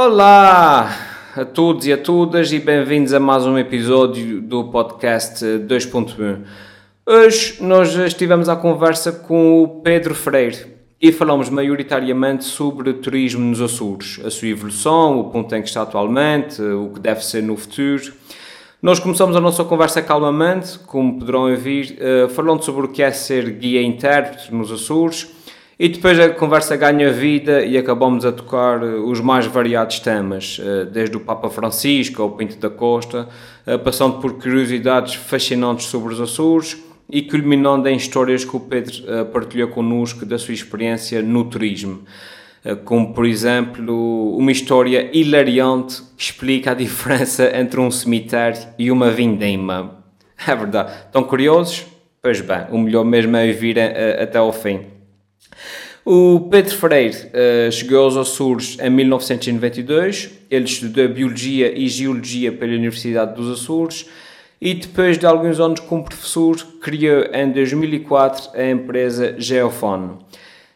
Olá a todos e a todas e bem-vindos a mais um episódio do podcast 2.1. Hoje nós estivemos à conversa com o Pedro Freire e falamos maioritariamente sobre turismo nos Açores, a sua evolução, o ponto em que está atualmente, o que deve ser no futuro. Nós começamos a nossa conversa calmamente, como poderão ouvir, eh, falando sobre o que é ser guia intérprete nos Açores e depois a conversa ganha vida e acabamos a tocar eh, os mais variados temas, eh, desde o Papa Francisco ao Pinto da Costa, passando por curiosidades fascinantes sobre os Açores e culminando em histórias que o Pedro partilhou connosco da sua experiência no turismo. Eh, como por exemplo uma história hilariante que explica a diferença entre um cemitério e uma vindima. É verdade. Estão curiosos? Pois bem, o melhor mesmo é ouvir até ao fim. O Pedro Freire uh, chegou aos Açores em 1992. Ele estudou Biologia e Geologia pela Universidade dos Açores e depois de alguns anos como professor criou em 2004 a empresa Geofone.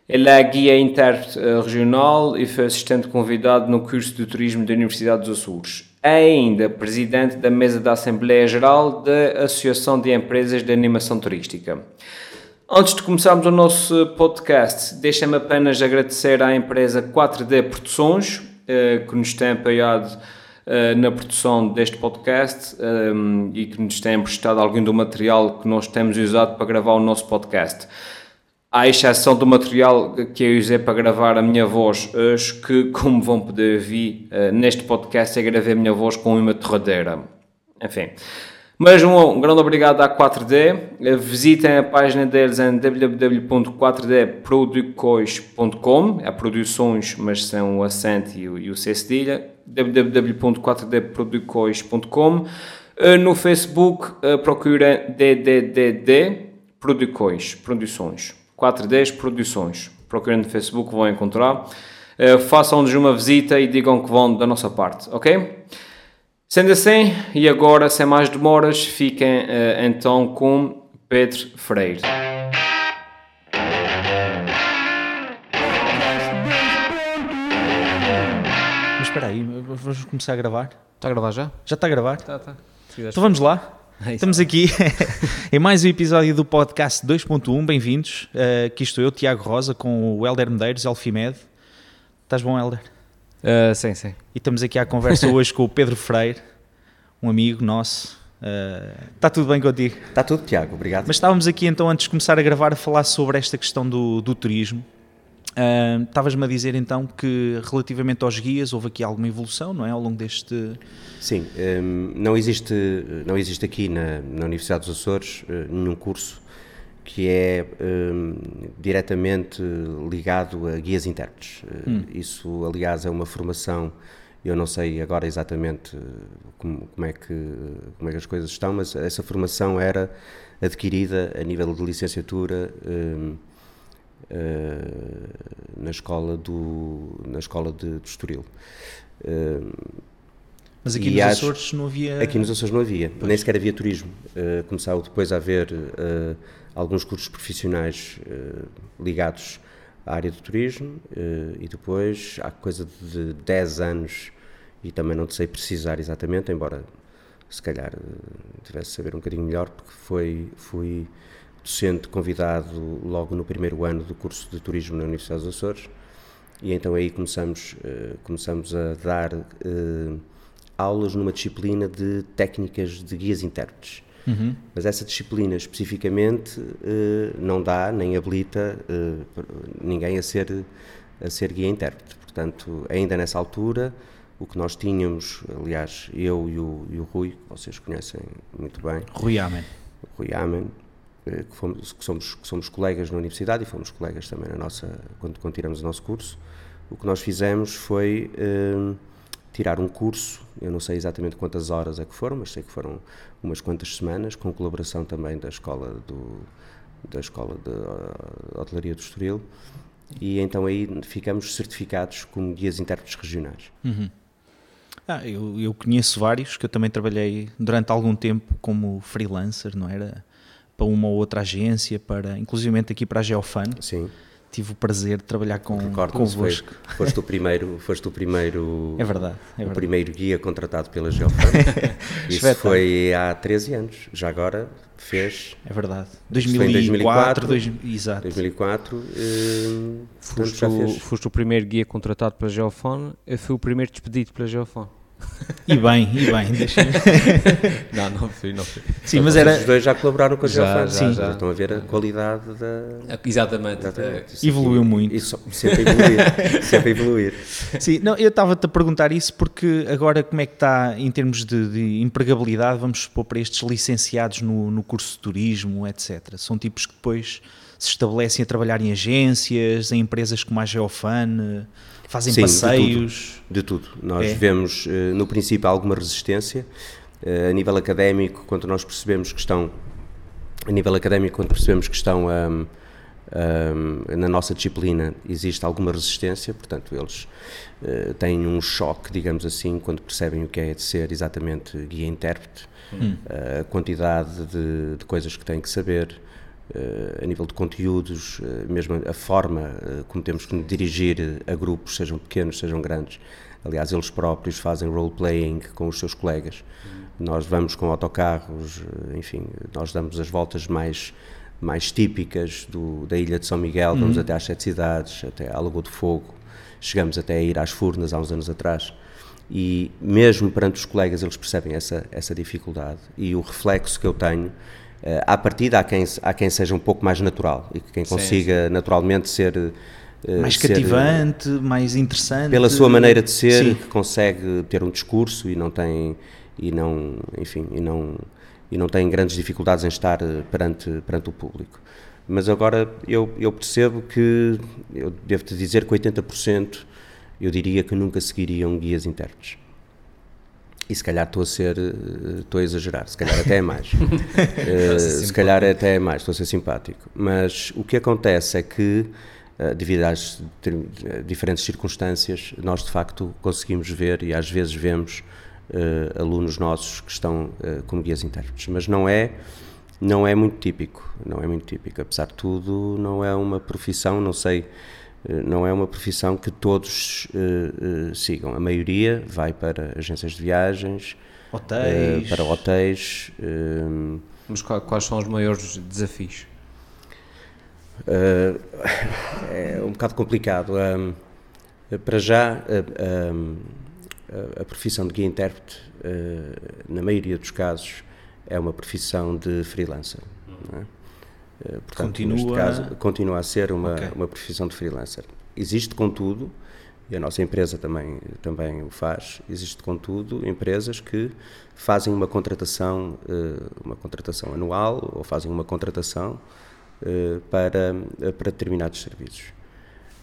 Ele é guia intérprete eh, e foi assistente convidado no curso de turismo da Universidade dos Açores. É ainda presidente da mesa da Assembleia Geral da Associação de Empresas de Animação Turística. Antes de começarmos o nosso podcast, deixa-me apenas agradecer à empresa 4D Produções, eh, que nos tem apoiado eh, na produção deste podcast e que nos tem emprestado algum do material que nós temos usado para gravar o nosso podcast à exceção do material que eu usei para gravar a minha voz hoje, que, como vão poder ver neste podcast, eu gravei a minha voz com uma torradeira. Enfim. Mas um, um grande obrigado à 4D. Uh, visitem a página deles em www.4dproducois.com. É produções, mas são o acento e o, e o C cedilha. www.4dproducois.com. Uh, no Facebook, uh, procurem DDDD Producois, Produções. 410 Produções. Procurem no Facebook, vão encontrar. Façam-nos uma visita e digam que vão da nossa parte, ok? Sendo assim, e agora, sem mais demoras, fiquem uh, então com Pedro Freire. Mas espera aí, vamos começar a gravar? Está a gravar já? Já está a gravar? Está, está. Então vamos lá. É Estamos aqui em mais um episódio do podcast 2.1. Bem-vindos. Uh, aqui estou eu, Tiago Rosa, com o Helder Medeiros, Elfimed. Estás bom, Helder? Uh, sim, sim. E estamos aqui à conversa hoje com o Pedro Freire, um amigo nosso. Uh, está tudo bem contigo? Está tudo, Tiago, obrigado. Mas estávamos aqui então, antes de começar a gravar, a falar sobre esta questão do, do turismo. Uh, Estavas-me a dizer então que relativamente aos guias houve aqui alguma evolução, não é? Ao longo deste. Sim, um, não, existe, não existe aqui na, na Universidade dos Açores uh, nenhum curso que é um, diretamente ligado a guias intérpretes. Hum. Isso, aliás, é uma formação. Eu não sei agora exatamente como, como, é que, como é que as coisas estão, mas essa formação era adquirida a nível de licenciatura. Um, uh, na escola do na escola de, de Estoril. Uh, mas aqui nos acho, Açores não havia. Aqui nos Açores não havia, pois. nem sequer havia turismo. Uh, começou depois a haver uh, alguns cursos profissionais uh, ligados à área do turismo e depois, há coisa de 10 anos, e também não sei precisar exatamente, embora se calhar tivesse a saber um bocadinho melhor, porque foi, fui docente convidado logo no primeiro ano do curso de turismo na Universidade dos Açores e então aí começamos, começamos a dar aulas numa disciplina de técnicas de guias intérpretes. Uhum. Mas essa disciplina especificamente uh, não dá nem habilita ninguém a ser, a ser guia intérprete. Portanto, ainda nessa altura, o que nós tínhamos, aliás, eu e o, e o Rui, que vocês conhecem muito bem. Rui Amen. Rui Amen, eh, que, fomos, que, somos, que somos colegas na universidade e fomos colegas também na nossa, quando, quando tiramos o nosso curso, o que nós fizemos foi tirar um curso, eu não sei exatamente quantas horas é que foram, mas sei que foram umas quantas semanas, com colaboração também da escola, do, da escola de uh, hotelaria do Estoril, e então aí ficamos certificados como guias intérpretes regionais. Uhum. Ah, eu, eu conheço vários, que eu também trabalhei durante algum tempo como freelancer, não era? para uma ou outra agência, para, inclusive aqui para a Geofan. Sim. Tive o prazer de trabalhar com, convosco. Foi, foste o primeiro, foste o primeiro, é verdade, é verdade. o primeiro guia contratado pela Geofan. Isso foi há 13 anos, já agora fez. É verdade. 2004, 2004 dois, exato. 2004. Uh, foste, o, foste o primeiro guia contratado pela Geofone, eu fui o primeiro despedido pela Geofone. E bem, e bem, deixa Não, não fui, não fui. Sim, mas era... Os dois já colaboraram com a já, já, já, Estão a ver a qualidade da... Exatamente. Exatamente. É, Evoluiu muito. Isso, sempre evoluir, sempre evoluir. Sim, não, eu estava-te a perguntar isso porque agora como é que está em termos de, de empregabilidade, vamos supor, para estes licenciados no, no curso de turismo, etc. São tipos que depois se estabelecem a trabalhar em agências, em empresas como a Geofan Fazem Sim, passeios? De tudo. De tudo. Nós é. vemos, eh, no princípio, alguma resistência. Eh, a nível académico, quando nós percebemos que estão. A nível académico, quando percebemos que estão um, um, na nossa disciplina, existe alguma resistência, portanto, eles uh, têm um choque, digamos assim, quando percebem o que é de ser exatamente guia-intérprete, hum. a quantidade de, de coisas que têm que saber, a nível de conteúdos, mesmo a forma como temos que dirigir a grupos, sejam pequenos, sejam grandes. Aliás, eles próprios fazem role-playing com os seus colegas. Uhum. Nós vamos com autocarros, enfim, nós damos as voltas mais mais típicas do, da ilha de São Miguel, vamos uhum. até às sete cidades, até à Lagoa do Fogo, chegamos até a ir às Furnas há uns anos atrás. E mesmo perante os colegas eles percebem essa, essa dificuldade e o reflexo que eu tenho à partida, há quem, há quem seja um pouco mais natural e quem consiga sim, sim. naturalmente ser. Uh, mais ser, cativante, uh, mais interessante. Pela sua maneira de ser, sim. que consegue ter um discurso e não tem. E não, enfim, e não, e não tem grandes dificuldades em estar perante, perante o público. Mas agora eu, eu percebo que, eu devo-te dizer que 80% eu diria que nunca seguiriam guias intérpretes. E se calhar estou a ser, eh, estou a exagerar, se calhar até é mais. uh, se calhar até é mais, estou a ser simpático. Mas o que acontece é que, uh, devido às diferentes circunstâncias, nós de facto conseguimos ver e às vezes vemos uh, alunos nossos que estão como guias intérpretes. Mas não é, não é muito típico, não é muito típico. Apesar de tudo, não é uma profissão, não sei não é uma profissão que todos uh, uh, sigam. A maioria vai para agências de viagens, hotéis. Para hotéis. Mas quais são os maiores desafios? é um bocado complicado. Para já, a, a, profissão de guia intérprete, na maioria dos casos, é uma profissão de freelancer. Não é? Eh, portanto, continua... neste caso, continua a ser uma, okay. uma profissão de freelancer. Existe, contudo, e a nossa empresa também, também o faz, existe, contudo, empresas que fazem uma contratação, eh, uma contratação anual ou fazem uma contratação eh, para, para determinados serviços.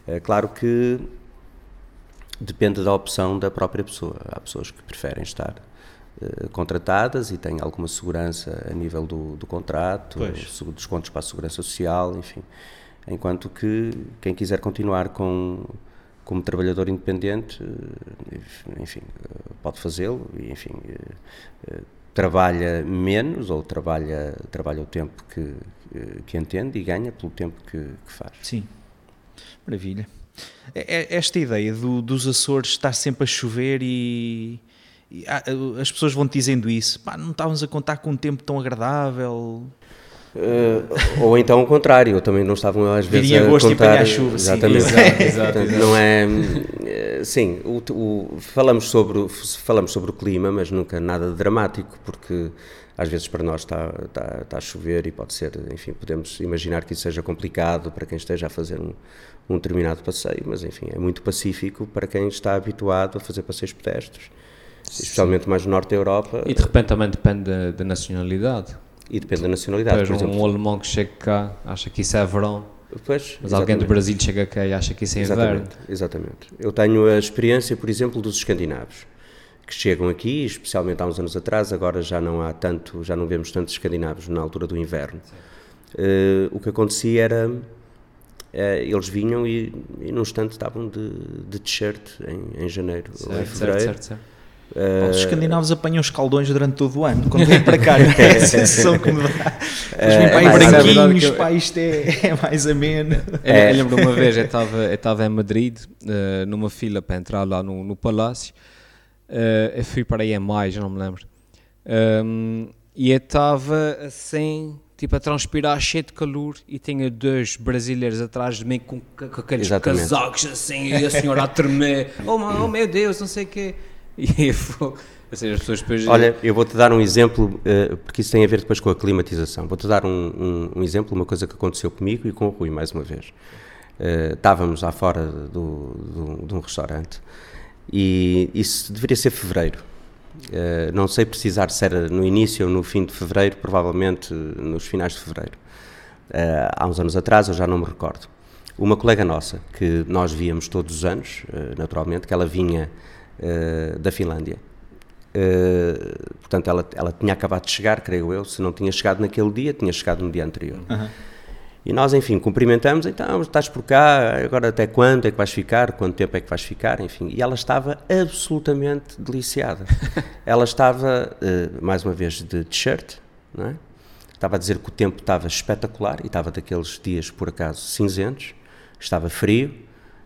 É claro que depende da opção da própria pessoa. Há pessoas que preferem estar contratadas e têm alguma segurança a nível do, do contrato, descontos para a segurança social, enfim. Enquanto que quem quiser continuar com como trabalhador independente, eh, enfim, eh, pode fazê-lo e, enfim, trabalha menos ou trabalha, trabalha o tempo que, que entende e ganha pelo tempo que, que faz. Sim, maravilha. Esta ideia do, dos Açores estar sempre a chover e, ah, as pessoas vão te dizendo isso, pá, não estávamos a contar com um tempo tão agradável. Uh, ou então o contrário, também não estavam às vezes Viria a agosto contar... e chuva, exatamente. Sim, exato, exato, exato. Não é, eh, sim, o, o, falamos, sobre, falamos sobre o clima, mas nunca nada dramático, porque às vezes para nós está, está, está, a chover e pode ser, enfim, podemos imaginar que isso seja complicado para quem esteja a fazer um, um determinado passeio, mas enfim, é muito pacífico para quem está habituado a fazer passeios pedestres especialmente mais no norte da Europa. E de repente também depende da, nacionalidade. E depende da nacionalidade. Pois, por exemplo, um alemão que chega cá acha que isso é verão. Pois, mas alguém do Brasil chega cá e acha que isso é exatamente, inverno. Exatamente. Eu tenho a experiência, por exemplo, dos escandinavos, que chegam aqui, especialmente há uns anos atrás, agora já não há tanto, já não vemos tantos escandinavos na altura do inverno. Uh, o que acontecia era, uh, eles vinham e, e num instante estavam de, de t-shirt em, em janeiro certo, ou em fevereiro. Certo, certo, Os escandinavos apanham os caldões durante todo o ano, quando vêm para cá, é a sensação que me dá. Eles vêm para aí é branquinhos, eu- pá, isto é, é mais ameno. Eu, eu lembro uma vez, eu estava eu estava em Madrid, eh, numa fila para entrar lá no, no Palácio. Eh, eu fui para aí em maio, já não me lembro. Ehm, e eu estava assim, tipo a transpirar cheio de calor e tinha dois brasileiros atrás de mim com, com aqueles Exatamente. casacos assim e a senhora a tremer. Oh, oh meu Deus, não sei o quê. E as pessoas depois. Olha, eu vou-te dar um exemplo, eh, porque isso tem a ver depois com a climatização. Vou-te dar um, um- um exemplo, uma coisa que aconteceu comigo e com o Rui, mais uma vez. Eh, estávamos lá fora do, do- de um restaurante e isso deveria ser fevereiro. Eh, não sei precisar se era no início ou no fim de fevereiro, provavelmente nos finais de fevereiro. Eh, há uns anos atrás, eu já não me recordo. Uma colega nossa, que nós víamos todos os anos, naturalmente, que ela vinha eh, da Finlândia. Eh, portanto, ela, ela tinha acabado de chegar, creio eu, se não tinha chegado naquele dia, tinha chegado no dia anterior. E nós, enfim, cumprimentamos, então, estás por cá, agora até quando é que vais ficar, quanto tempo é que vais ficar, enfim. E ela estava absolutamente deliciada. ela estava, eh, mais uma vez, de t-shirt, não é? Estava a dizer que o tempo estava espetacular e estava daqueles dias, por acaso, cinzentos, estava frio,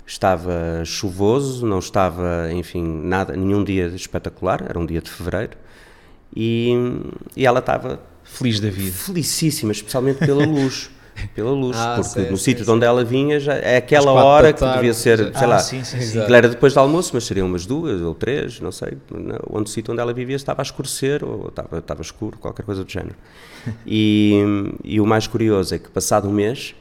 estava chuvoso, não estava, enfim, nada, nenhum dia espetacular, era um dia de fevereiro, e, e ela estava Feliz da vida. felicíssima, especialmente pela luz. Pela luz, Ah, porque sei, no sei, sítio de onde ela vinha já é aquela hora que tarde, devia ser, já- sei Ah, lá, sim, sim, sim. era depois do almoço, mas seriam umas duas ou três, não sei, onde o sítio onde ela vivia estava a escurecer ou estava, estava escuro, qualquer coisa do género. E, e o mais curioso é que passado um mês,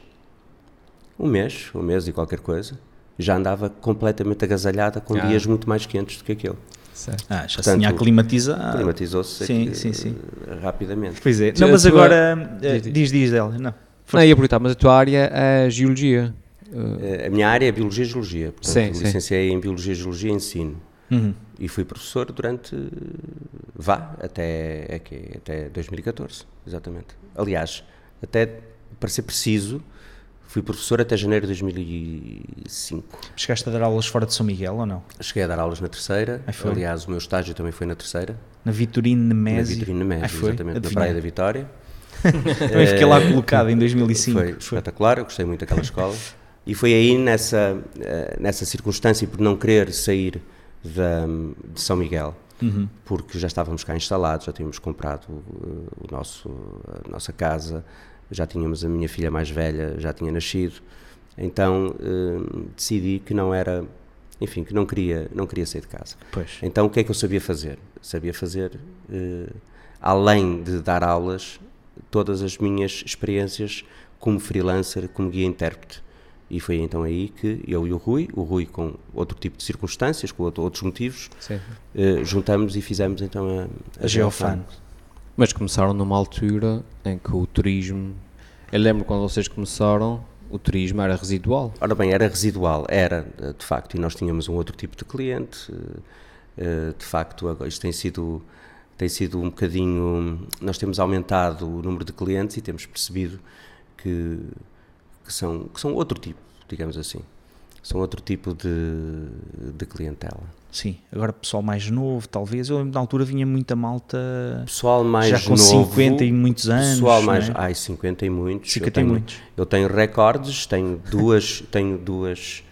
um mês, um mês e qualquer coisa, já andava completamente agasalhada com Ah. dias muito mais quentes do que aquele. Certo. Ah, já se tinha aclimatizado. Climatizou-se sim, aqui, sim, sim. eh, rapidamente. Pois é. Não, mas agora. eh, Diz, diz. Diz, dela. Não. Não, ia perguntar, mas a tua área é geologia. Eh, A minha área é Biologia e Geologia, portanto, Sim, sim. licenciei em Biologia e Geologia e Ensino. Uhum. E fui professor durante, vá, até, é que é, até 2014, exatamente. Aliás, até, para ser preciso, fui professor até janeiro de 2005. Chegaste a dar aulas fora de São Miguel ou não? Cheguei a dar aulas na terceira, foi? aliás, o meu estágio também foi na terceira, Na Vitorino na Nemésio. Vitorino Ai, Médio, foi? exatamente, na Adivinhei. Praia da Vitória. Também fiquei lá colocado em 2005. Foi espetacular, eu gostei muito daquela escola. E foi aí, nessa, eh, nessa circunstância, por não querer sair da, de São Miguel, Uhum. porque já estávamos cá instalados, já tínhamos comprado eh, o nosso, a nossa casa, já tínhamos a minha filha mais velha, já tinha nascido. Então eh, decidi que não era, enfim, que não queria, não queria sair de casa. Pois. Então o que é que eu sabia fazer? Sabia fazer, eh, além de dar aulas, todas as minhas experiências como freelancer, como guia intérprete. E foi então aí que eu e o Rui, o Rui com outro tipo de circunstâncias, com outro- outros motivos, eh, juntamos e fizemos então a, A Geofan. Mas começaram numa altura em que o turismo. Eu lembro quando vocês começaram, o turismo era residual. Ora bem, era residual, era eh, de facto, e nós tínhamos um outro tipo de cliente. eh, eh, De facto, isto tem sido, tem sido um bocadinho. Nós temos aumentado o número de clientes e temos percebido que, que, são, que são outro tipo, digamos assim. São outro tipo de, de clientela. Sim, agora pessoal mais novo, talvez. Eu lembro na altura vinha muita malta Pessoal mais já com novo, 50 e muitos anos. Pessoal mais. é? Ai, 50 e muitos. 50 eu e tenho, muitos. Eu tenho recordes, tenho duas, tenho duas,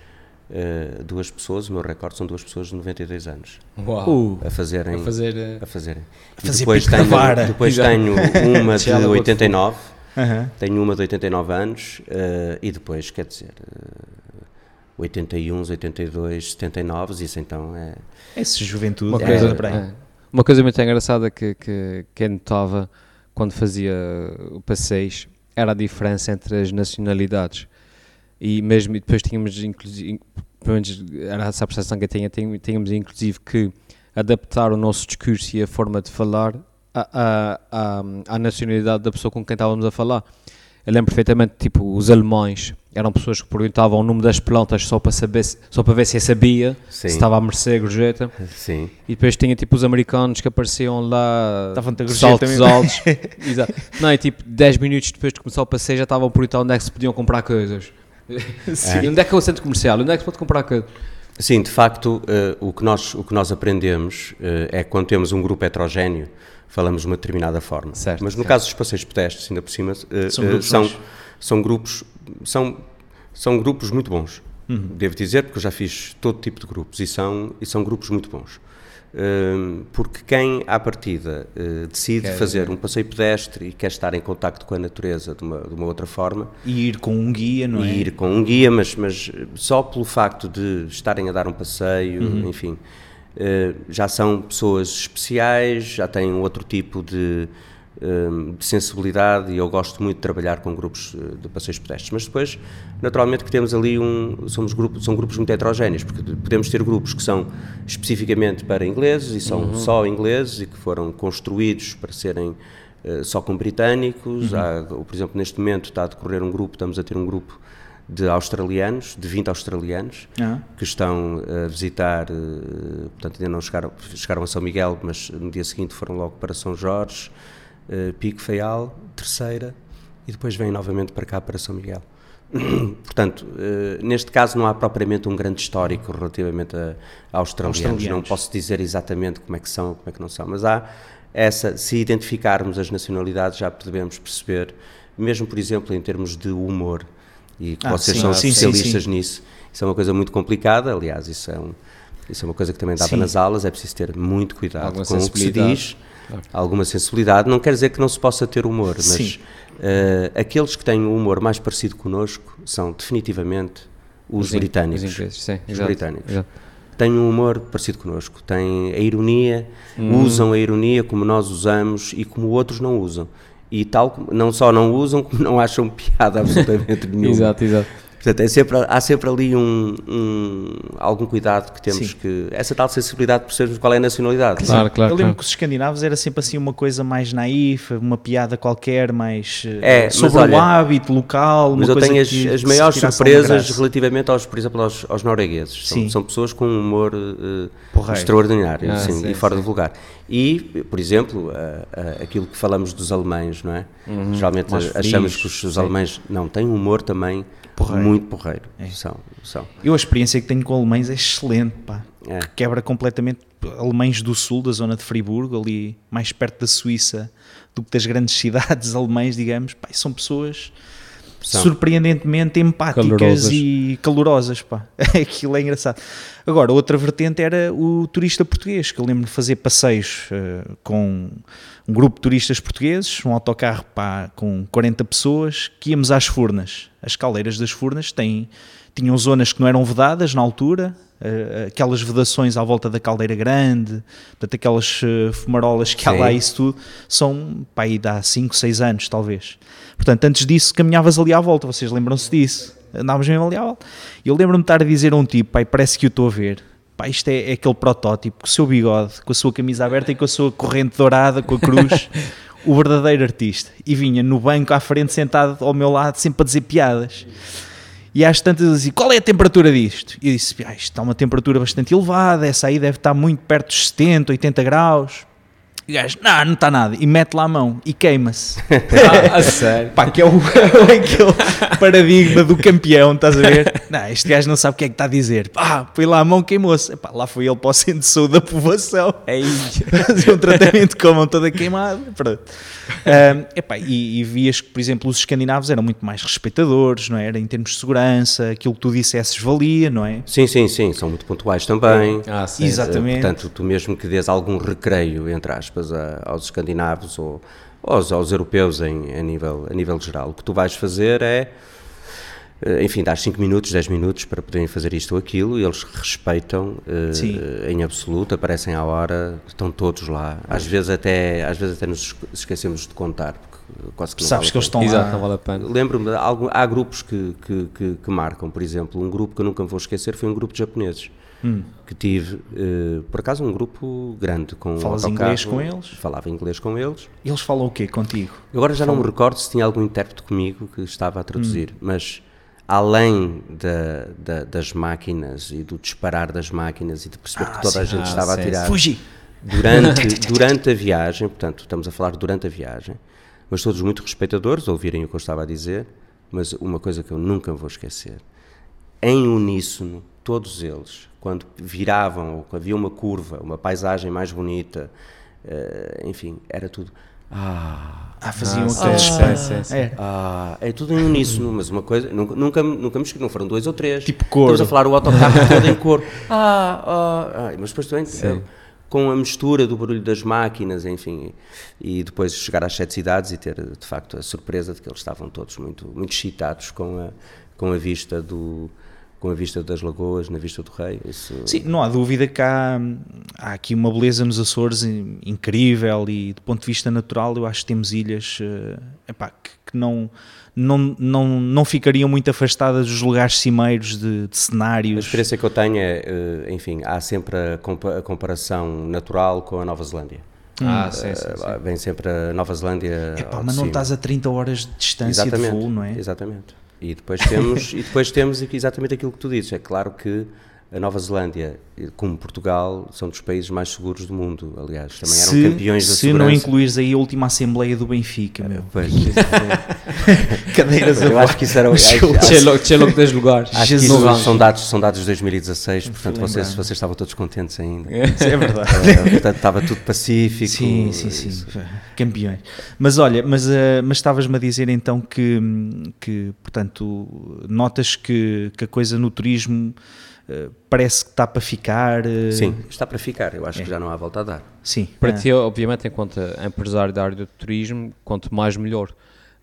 eh, duas pessoas, o meu recorde são duas pessoas de 92 anos Uau! Uh, a fazerem. a fazer. eh, a fazerem. E fazer depois tenho, vara. depois tenho uma de 89, aham. tenho uma de 89 anos eh, e depois, quer dizer, eh, 81, 82, 79, isso então é. Essa juventude. Uma é, coisa, aí. é. uma coisa muito engraçada que, que, que eu notava quando fazia o passeios era a diferença entre as nacionalidades. E mesmo e depois tínhamos, inclusive, pelo menos era essa a percepção que eu tinha, tínhamos, tínhamos inclusive que adaptar o nosso discurso e a forma de falar à, à, à, à nacionalidade da pessoa com quem estávamos a falar. Eu lembro perfeitamente, tipo, os alemães eram pessoas que perguntavam o nome das plantas só para saber, se- só para ver se eu sabia, Sim. se estava a mercê, gorjeta. Sim. E depois tinha tipo os americanos que apareciam lá Estavam-te a saltos altos. Exato. Não, e tipo 10 minutos depois de começar o passeio já estavam por então onde é que se podiam comprar coisas. E onde é que é o centro comercial? Onde é que se pode comprar coisas? Sim, de facto, uh, o, que nós, o que nós aprendemos uh, é que quando temos um grupo heterogéneo, falamos de uma determinada forma. Certo, Mas no certo. caso dos passeios pedestres, ainda por cima, uh, São grupos são, bons. são grupos são, são grupos muito bons. Uhum. Devo dizer, porque eu já fiz todo tipo de grupos e são, e são grupos muito bons. Hum, porque quem, à partida, eh, decide Quer- fazer um passeio pedestre e quer estar em contacto com a natureza de uma, de uma outra forma, E ir com um guia, não é? e ir com um guia, mas, mas só pelo facto de estarem a dar um passeio, Uhum. enfim, eh, já são pessoas especiais, já têm outro tipo de, eh, de sensibilidade e eu gosto muito de trabalhar com grupos eh, de passeios pedestres. Mas depois, naturalmente, que temos ali um, somos grupos, são grupos muito heterogéneos, porque podemos ter grupos que são especificamente para ingleses e são só ingleses e que foram construídos para serem eh, só com britânicos. Há, por exemplo, neste momento está a decorrer um grupo, estamos a ter um grupo de australianos, de 20 australianos, Ah. que estão a visitar, eh, portanto ainda não chegaram, chegaram a São Miguel, mas no dia seguinte foram logo para São Jorge, eh, Pico Feial, Terceira, e depois vêm novamente para cá para São Miguel. Portanto, eh, neste caso não há propriamente um grande histórico relativamente a, a australianos. Não Australianos. posso dizer exatamente como é que são, como é que não são, mas há essa, se identificarmos as nacionalidades já devemos perceber, mesmo por exemplo em termos de humor, e que Ah, vocês sim, são sim, sim, especialistas sim. nisso, isso é uma coisa muito complicada, aliás, isso é, um, isso é uma coisa que também dava Sim. nas aulas, é preciso ter muito cuidado Alguma com o que se diz, alguma sensibilidade, não quer dizer que não se possa ter humor, mas eh, aqueles que têm um humor mais parecido connosco são definitivamente os, britânicos. os ingleses, sim, Os exato, britânicos. exato. Têm um humor parecido connosco, têm a ironia, Hum. usam a ironia como nós usamos e como outros não usam. E tal, como- não só não usam, como não acham piada absolutamente nenhuma. Exato, exato. Portanto, é sempre, há sempre ali um, um- algum cuidado que temos Sim. que. Essa tal sensibilidade por sabermos qual é a nacionalidade. Claro, claro. Eu lembro claro. que os escandinavos era sempre assim uma coisa mais naif, uma piada qualquer, mais eh, É, mas sobre olha, o hábito local. Mas uma eu coisa tenho as, que- as maiores surpresas relativamente aos, por exemplo, aos, aos noruegueses. São, Sim. são pessoas com um humor eh, Porreiro. extraordinário Ah, sim, sim, e fora sim. de vulgar. E, por exemplo, ah, ah, aquilo que falamos dos alemães, não é? Geralmente Uhum. Mais achamos frios, que os, os sim. alemães não têm um humor também Porreiro. muito porreiro. É. São, são. Eu a experiência que tenho com alemães é excelente, pá. É. Que quebra completamente alemães do sul, da zona de Friburgo, ali mais perto da Suíça do que das grandes cidades alemães, digamos. Pá, são pessoas São. surpreendentemente empáticas Calorosas. e calorosas, pá. Aquilo é engraçado. Agora, outra vertente era o turista português, que eu lembro de fazer passeios eh, com um grupo de turistas portugueses, um autocarro pá, com 40 pessoas, que íamos às Furnas. As caldeiras das Furnas têm, tinham zonas que não eram vedadas na altura, eh, aquelas vedações à volta da caldeira grande, portanto, aquelas eh, fumarolas que há Sim. lá, isso tudo, são, pá, aí dá 5, 6 anos, talvez. Portanto, antes disso, caminhavas ali à volta, vocês lembram-se disso? Andávamos mesmo ali à volta. Eu lembro-me de estar a dizer a um tipo, pai, parece que o estou a ver. Pá, isto é, é aquele protótipo, com o seu bigode, com a sua camisa aberta e com a sua corrente dourada, com a cruz, o verdadeiro artista. E vinha no banco à frente, sentado ao meu lado, sempre a dizer piadas. E às tantas eu dizia, qual é a temperatura disto? E eu disse, ah, isto está uma temperatura bastante elevada, essa aí deve estar muito perto dos 70, 80 graus. E o gajo, não, não está nada. E mete lá a mão e queima-se. Ah, a sério. Pá, que é o, aquele paradigma do campeão, estás a ver? Não, este gajo não sabe o que é que está a dizer. Pá, põe lá a mão, queimou-se. Epá, Lá foi ele para o centro de saúde da povoação. Ei. Fazer um tratamento com a mão toda queimada. Pronto. Ahm, epá, e, e vias que, por exemplo, os escandinavos eram muito mais respeitadores, não é? era? Em termos de segurança, aquilo que tu dissesses valia, não é? Sim, sim, sim, são muito pontuais também. Ah, sim. Exatamente. Portanto, tu mesmo que dês algum recreio, entre aspas, a- aos escandinavos ou aos, aos europeus em, a, nível, a nível geral, o que tu vais fazer é, eh, enfim, dás 5 minutos, 10 minutos para poderem fazer isto ou aquilo e eles respeitam eh, em absoluto, aparecem à hora, estão todos lá. Às vezes até, às vezes até nos esque- esquecemos de contar, porque quase que não Sabes vale que eles estão Exato, lá. não vale a pena. Lembro-me, há grupos que, que, que, que marcam, por exemplo, um grupo que eu nunca me vou esquecer foi um grupo de japoneses. Que tive, eh, por acaso, um grupo grande com Falas inglês com eles? Falava inglês com eles. Eles falam o quê contigo? Agora já não me recordo se tinha algum intérprete comigo que estava a traduzir, mas além da, da- das máquinas e do disparar das máquinas e de perceber Ah, que toda a sim. gente Ah, estava sim, a tirar Fugi! durante, durante a viagem, portanto, estamos a falar durante a viagem, mas todos muito respeitadores, ouvirem o que eu estava a dizer, mas uma coisa que eu nunca vou esquecer, em uníssono, todos eles, quando viravam, ou havia uma curva, uma paisagem mais bonita, uh, enfim, era tudo. Ah, ah, faziam Ah, sim, sim, sim. É. ah, é tudo em uníssono, mas uma coisa, nunca, nunca, me- nunca me esqueci, não foram dois ou três. Tipo coro. Estamos a falar o autocarro todo em cor. Ah, ah, ah, mas depois também eh, com a mistura do barulho das máquinas, enfim, e depois chegar às sete cidades e ter de facto a surpresa de que eles estavam todos muito, muito excitados com a, com a vista do com a vista das lagoas, na vista do rei. Isso, Sim, não há dúvida que há, há aqui uma beleza nos Açores in- incrível e do ponto de vista natural eu acho que temos ilhas eh, epá, que, que não, não, não, não ficariam muito afastadas dos lugares cimeiros de, de A cenários. experiência que eu tenho é, eh, enfim, há sempre a, compa- a comparação natural com a Nova Zelândia. Ah, sim, sim, Eh, sim. Vem sempre a Nova Zelândia. Epá, mas não cima. estás a 30 horas de distância de voo, não é? Exatamente. E depois temos, e depois temos exatamente aquilo que tu dizes. É claro que a Nova Zelândia, como Portugal, são dos países mais seguros do mundo. Aliás, também eram se, campeões da se segurança. não incluires aí a última Assembleia do Benfica, meu. Pois. Cadeiras Eu acho que isso era. Tinha logo, tinha logo 10 lugares. Acho que Jesus. isso No ranking. são dados, são dados de 2016, portanto vocês, vocês estavam todos contentes ainda. É verdade. Eh, portanto, estava tudo pacífico. Sim, sim, sim. isso. Campeões. Mas olha, mas, eh, mas estavas-me a dizer então que, que portanto, notas que, que a coisa no turismo eh, parece que está para ficar. eh, Sim, está para ficar. Eu acho que já não há volta a dar. Sim. Para Ah, ti, obviamente, enquanto empresário da área do turismo, quanto mais melhor.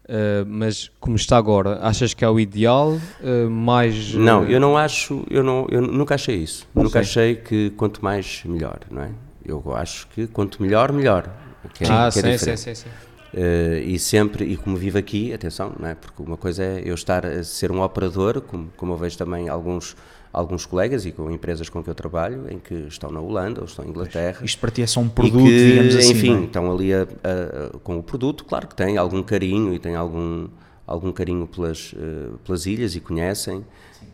Uh, mas como está agora, achas que é o ideal? Uh, mais. uh, Não, eu não acho, eu, não, eu nunca achei isso. Nunca Sim. achei que quanto mais, melhor, não é? Eu acho que quanto melhor, melhor. Que é, Ah, que é sim, sim, sim, sim. Eh, e sempre, e como vivo aqui, atenção, não é? Porque uma coisa é eu estar a ser um operador, como, como eu vejo também alguns, alguns colegas e com empresas com que eu trabalho, em que estão na Holanda ou estão em Inglaterra. Isto para ti é só um E produto, que, digamos assim. enfim, não é? estão ali a- a- com o produto, claro que tem algum carinho e tem algum, algum carinho pelas, eh, pelas ilhas e conhecem,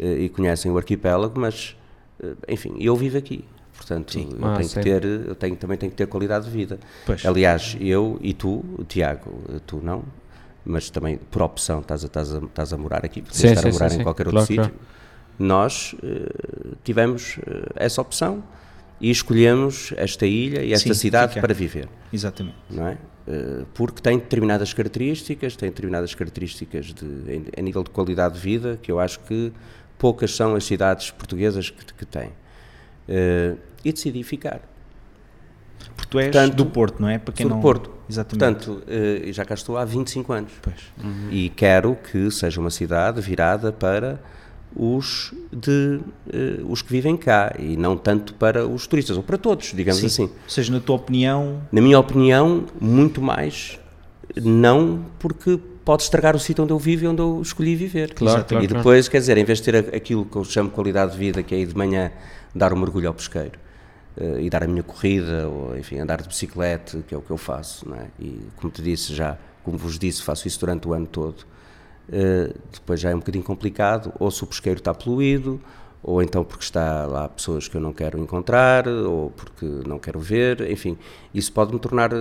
eh, e conhecem o arquipélago, mas, eh, enfim, eu vivo aqui. Portanto, eu, Ah, tenho sim. que ter, eu tenho, também tenho que ter qualidade de vida. Pois. Aliás, eu e tu, Tiago, tu não, mas também por opção estás a, estás a, estás a morar aqui, porque Sim, estar sim, a morar sim, em sim. qualquer Claro, outro claro. sítio. Nós eh, tivemos eh, essa opção e escolhemos esta ilha e esta Sim, cidade fica. para viver Exatamente. não é? Eh, Porque tem determinadas características, tem determinadas características de, em- a nível de qualidade de vida que eu acho que poucas são as cidades portuguesas que, que têm. E decidi ficar. Porque tu és Portanto, do Porto, não é? Para quem Sou do não... Porto. Exatamente. Portanto, já cá estou há 25 anos. Pois. E quero que seja uma cidade virada para os, de, eh, os que vivem cá e não tanto para os turistas, ou para todos, digamos Sim. assim. Ou seja, na tua opinião, Na minha opinião, muito mais não porque pode estragar o sítio onde eu vivo e onde eu escolhi viver. Claro, Exato. claro, e depois, quer dizer, em vez de ter aquilo que eu chamo de qualidade de vida, que é ir de manhã dar um mergulho ao pesqueiro eh, e dar a minha corrida, ou enfim, andar de bicicleta, que é o que eu faço, não é? E como te disse já, como vos disse, faço isso durante o ano todo. Eh, depois já é um bocadinho complicado, ou se o pesqueiro está poluído, ou então porque está lá pessoas que eu não quero encontrar, ou porque não quero ver, enfim, isso pode me tornar, eh,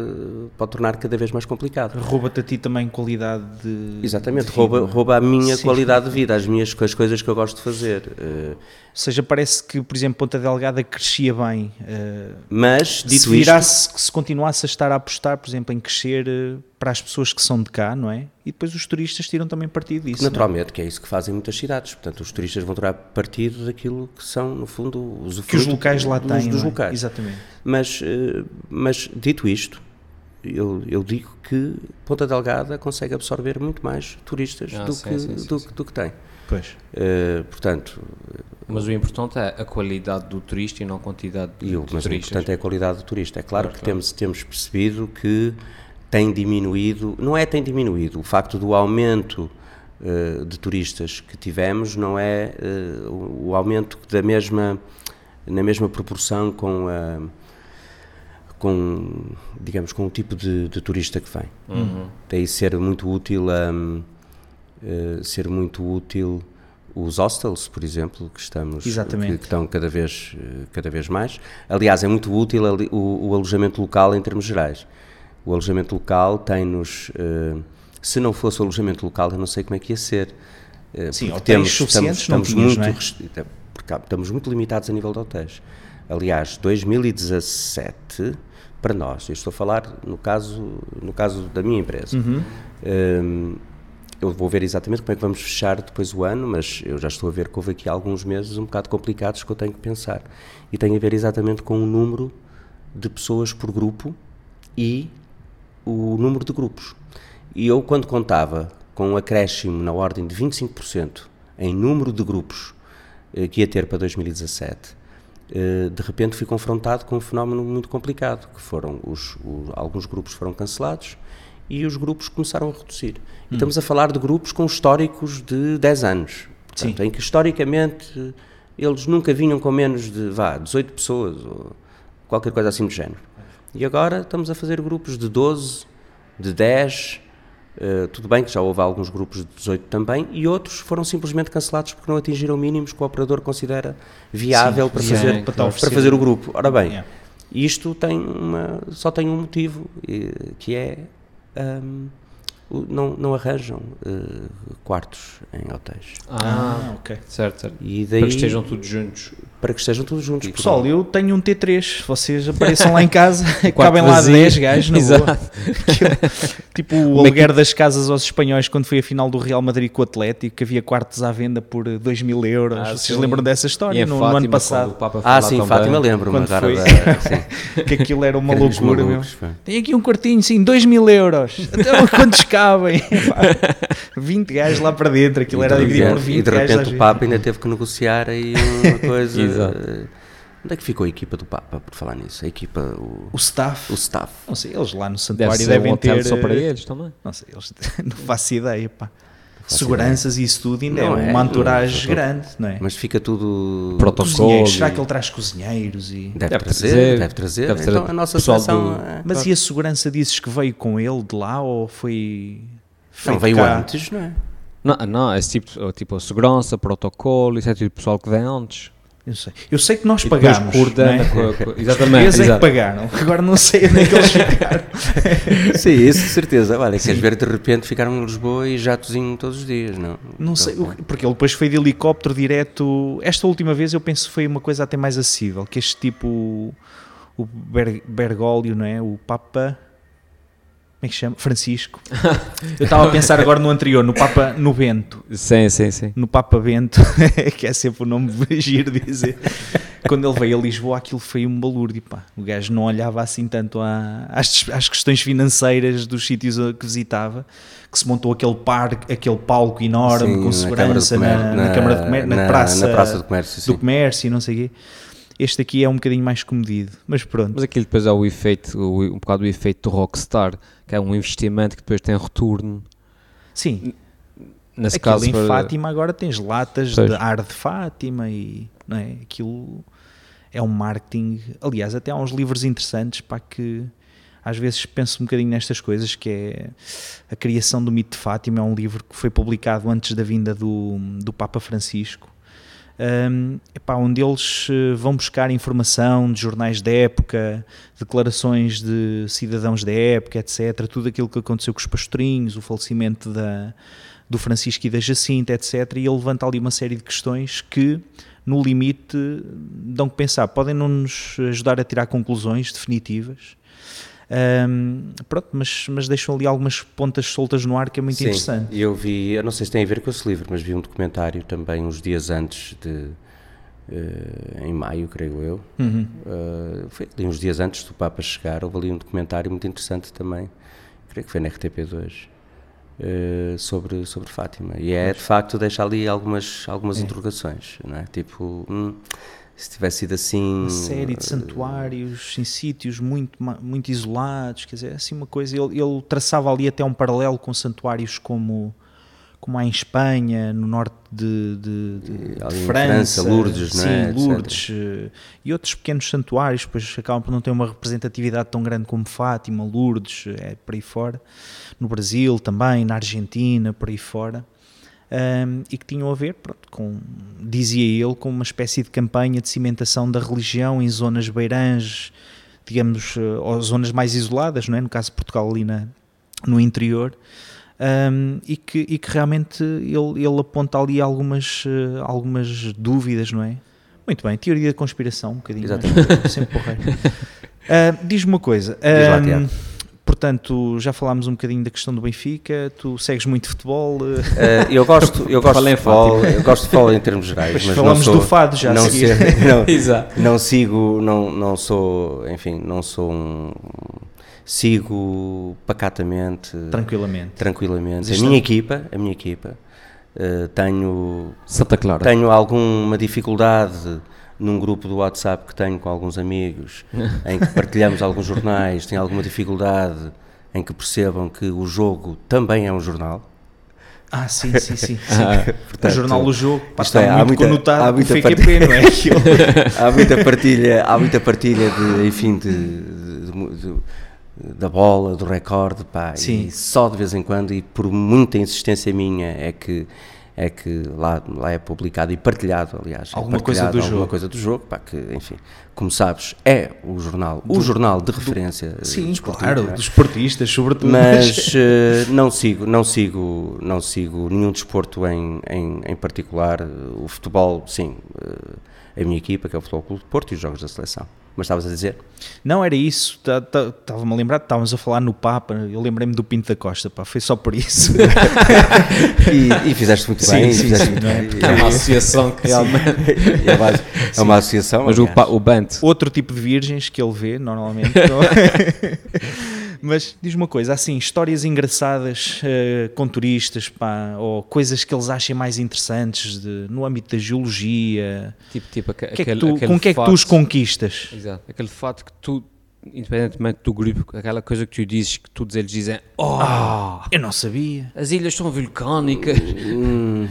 pode tornar cada vez mais complicado. rouba-te a ti também qualidade de. Exatamente, de rouba, rouba a minha Sim. qualidade de vida, as minhas as coisas que eu gosto de fazer. Ou seja, parece que, por exemplo, Ponta Delgada crescia bem. eh, mas, dito se isto, virasse, se continuasse a estar a apostar, por exemplo, em crescer eh, para as pessoas que são de cá, não é? E depois os turistas tiram também partido disso. não é? naturalmente, que é isso que fazem muitas cidades. Portanto, os turistas vão tirar partido daquilo que são, no fundo, os Que os locais lá têm. dos é? locais. Exatamente. Mas, eh, mas dito isto, eu, eu digo que Ponta Delgada consegue absorver muito mais turistas Ah, do, sim, que, sim, sim, do, sim. do que tem. Pois. Eh, portanto, Mas o importante é a qualidade do turista e não a quantidade de, E o, de mas o turistas. importante é a qualidade do turista. É claro, Claro, que claro. Temos, temos percebido que tem diminuído, não é tem diminuído, o facto do aumento eh, de turistas que tivemos não é eh, o, o aumento da mesma, na mesma proporção com a com, digamos, com o tipo de, de turista que vem. Uhum. Daí ser muito útil, hum, eh, ser muito útil os hostels, por exemplo, que estamos, Exatamente. que, estão cada vez, eh, cada vez mais. Aliás, é muito útil ali- o, o alojamento local em termos gerais. O alojamento local tem-nos, eh, se não fosse o alojamento local, eu não sei como é que ia ser. Eh, Sim, hotéis suficientes não estamos tínhamos, muito não é? estamos muito limitados a nível de hotéis. Aliás, 2017, para nós, eu estou a falar no caso, no caso da minha empresa, um, eu vou ver exatamente como é que vamos fechar depois o ano, mas eu já estou a ver que houve aqui alguns meses um bocado complicados que eu tenho que pensar. E tem a ver exatamente com o número de pessoas por grupo e o número de grupos. E eu, quando contava com um acréscimo na ordem de 25% em número de grupos eh, que ia ter para 2017, eh, de repente fui confrontado com um fenómeno muito complicado, que foram os, os alguns grupos foram cancelados e os grupos começaram a reduzir. E estamos a falar de grupos com históricos de 10 anos, portanto, em que historicamente eles nunca vinham com menos de, vá, 18 pessoas ou qualquer coisa assim do género. E agora estamos a fazer grupos de 12, de 10, Uh, tudo bem que já houve alguns grupos de 18 também, e outros foram simplesmente cancelados porque não atingiram mínimos que o operador considera viável Sim, para, fazer, para para, oferecer. fazer o grupo. Ora bem, Yeah. isto tem uma, só tem um motivo, eh, que é o- não, não arranjam eh, quartos em hotéis. Ah, ok. certo, certo. E daí, Para que estejam todos juntos. Para que estejam todos juntos. Pessoal, eu tenho um T3. Vocês apareçam lá em casa, cabem lá vazio. 10 gajos na boa. Tipo o aluguer das casas aos espanhóis quando foi a final do Real Madrid com o Atlético, que havia quartos à venda por 2 mil euros. Ah, Vocês sim. lembram dessa história no, no Fátima, ano quando passado? Ah, sim, também. Fátima, lembro-me Quando agora. foi? Da, sim, Que aquilo era uma Grandes loucura, malucos. Tem aqui um quartinho, sim, 2 mil euros. Então, quantos cabem? Pá, 20 gajos lá para dentro, aquilo E era dividido por repente- 20 E de repente o. Papa ainda teve que negociar aí uma coisa. Exato. eh, Onde é que ficou a equipa do Papa, por falar nisso? A equipa, o, O staff. o staff. Não sei, eles lá no Deve santuário ser devem um ter. só para eh, eles também. Não sei, eles não faço ideia, pá. faço Seguranças e isso tudo ainda Não é é, uma não, entourage não, grande, não é? Mas fica tudo. Protocolo. Será que ele traz cozinheiros e. Deve, Deve trazer, trazer, deve trazer. deve então a nossa seleção. do- é, Mas claro. e a segurança dizes que veio com ele de lá ou foi. Não, feito veio cá? antes, não é? Não, não, esse tipo, tipo segurança, protocolo, isso é tipo pessoal que vem antes. Eu sei. Eu sei que nós E pagámos. coordena não é? com Exatamente, é que pagaram. Agora não sei onde é que eles ficaram. Sim, isso de certeza. Olha, queres ver de repente ficaram em Lisboa e jatozinho todos os dias, não? Não sei, porque ele depois foi de helicóptero direto. Esta última vez eu penso que foi uma coisa até mais acessível, que este tipo, o, o Ber- Bergoglio, não é? O Papa. Como é que chama? Francisco. Eu estava a pensar agora no anterior, no Papa no Bento. Sim, sim, sim. No Papa Bento, que é sempre o nome giro dizer. Quando ele veio a Lisboa, aquilo foi um balúrdio. Pá. O gajo não olhava assim tanto à- às, às questões financeiras dos sítios a que visitava, que se montou aquele parque, aquele palco enorme Sim, com na segurança na, na Câmara de Comércio, na, na- praça, na Praça do Comércio, sim. do Comércio e não sei o quê. Este aqui é um bocadinho mais comedido, mas pronto. Mas aquilo depois é o efeito, o- um bocado o efeito do Rockstar, que é um investimento que depois tem retorno. Sim, Nesse aquilo caso, em para- Fátima agora tens latas Pois. de ar de Fátima e não é? aquilo é um marketing. Aliás, até há uns livros interessantes para que às vezes penso um bocadinho nestas coisas, que é a criação do mito de Fátima, é um livro que foi publicado antes da vinda do, do Papa Francisco. Um, epá, onde eles eh, vão buscar informação de jornais da época, declarações de cidadãos da época, etc. Tudo aquilo que aconteceu com os pastorinhos, o falecimento da, do Francisco e da Jacinta, etc. E ele levanta ali uma série de questões que, no limite, dão que pensar. Podem não nos ajudar a tirar conclusões definitivas, um, pronto, mas, mas deixam ali algumas pontas soltas no ar que é muito Sim, interessante. Eu vi, eu não sei se tem a ver com esse livro, mas vi um documentário também uns dias antes de. eh, em maio, creio eu. Uhum. Eh, foi ali uns dias antes do Papa chegar. Houve ali um documentário muito interessante também, creio que foi na RTP2, eh, sobre, sobre Fátima. E é de facto, deixa ali algumas, algumas interrogações, não é? Tipo, hum, se tivesse sido assim. uma série de santuários em sítios muito, muito isolados, quer dizer, assim uma coisa, ele, ele traçava ali até um paralelo com santuários como, como há em Espanha, no norte de, de, de- de em França, França, Lourdes, não sim, é? Etc. Lourdes, eh, e outros pequenos santuários, depois acabam por não ter uma representatividade tão grande como Fátima, Lourdes, é por aí fora, no Brasil também, na Argentina, por aí fora um, e que tinham a ver, pronto, com, dizia ele, com uma espécie de campanha de cimentação da religião em zonas beiranges, digamos, eh, ou zonas mais isoladas, não é? no caso de Portugal ali na, no interior, um, e, que, e que realmente ele, ele aponta ali algumas, eh, algumas dúvidas, não é? Muito bem, teoria da conspiração, um bocadinho. Exatamente. mas sempre porreiro. Ah, Diz-me uma coisa. Diz lá. Portanto, já falámos um bocadinho da questão do Benfica, tu segues muito futebol. Eh, eu gosto, eu gosto de futebol, eu gosto de futebol em termos gerais, Depois mas falamos sou, do fado já a não, seguir. sei- não, Exato. não sigo, não, não sou, enfim, não sou um, sigo pacatamente, tranquilamente. tranquilamente. A Existe- minha equipa, a minha equipa, eh, tenho, Santa Clara. tenho alguma dificuldade num grupo do WhatsApp que tenho com alguns amigos, em que partilhamos alguns jornais, tenho alguma dificuldade em que percebam que o jogo também é um jornal. Ah, sim, sim, sim. sim. o Portanto, jornal do jogo pá, isto está é, há muito muita- conotado há o muita FQP, não é? Há muita partilha, há muita partilha de, enfim, de, de- de- de- da bola, do recorde, pá, Sim. e só de vez em quando e por muita insistência minha é que é que lá, lá é publicado e partilhado, aliás, é Alguma coisa partilhado do alguma jogo. coisa do jogo, pá, que, enfim, como sabes, é o jornal, o jornal de referência eh, Sim, claro, é? dos esportistas, sobretudo. mas eh, não sigo não sigo não sigo nenhum desporto em, em, em particular o futebol sim eh, a minha equipa que é o Futebol Clube de Porto e os jogos da seleção mas estavas a dizer Não, era isso. Tá- tá- Estava-me a lembrar, estávamos a falar no Papa. Eu lembrei-me do Pinto da Costa, pá, foi só por isso. e, e fizeste muito Sim, bem sim, fizeste sim, muito é? bem. É uma associação que realmente. É, uma, é uma associação Mas o, aliás. o Bant. Outro tipo de virgens que ele vê, normalmente. Mas diz uma coisa, assim, histórias engraçadas eh, com turistas, pá, ou coisas que eles achem mais interessantes de- no âmbito da geologia. Tipo, tipo aque- Que é que aquele, tu- aquele com que é que tu os conquistas? Exato. Aquele fato que tu, independentemente do grupo, aquela coisa que tu dizes, que todos eles dizem: Oh, Eu não sabia. as ilhas são vulcânicas. Hum,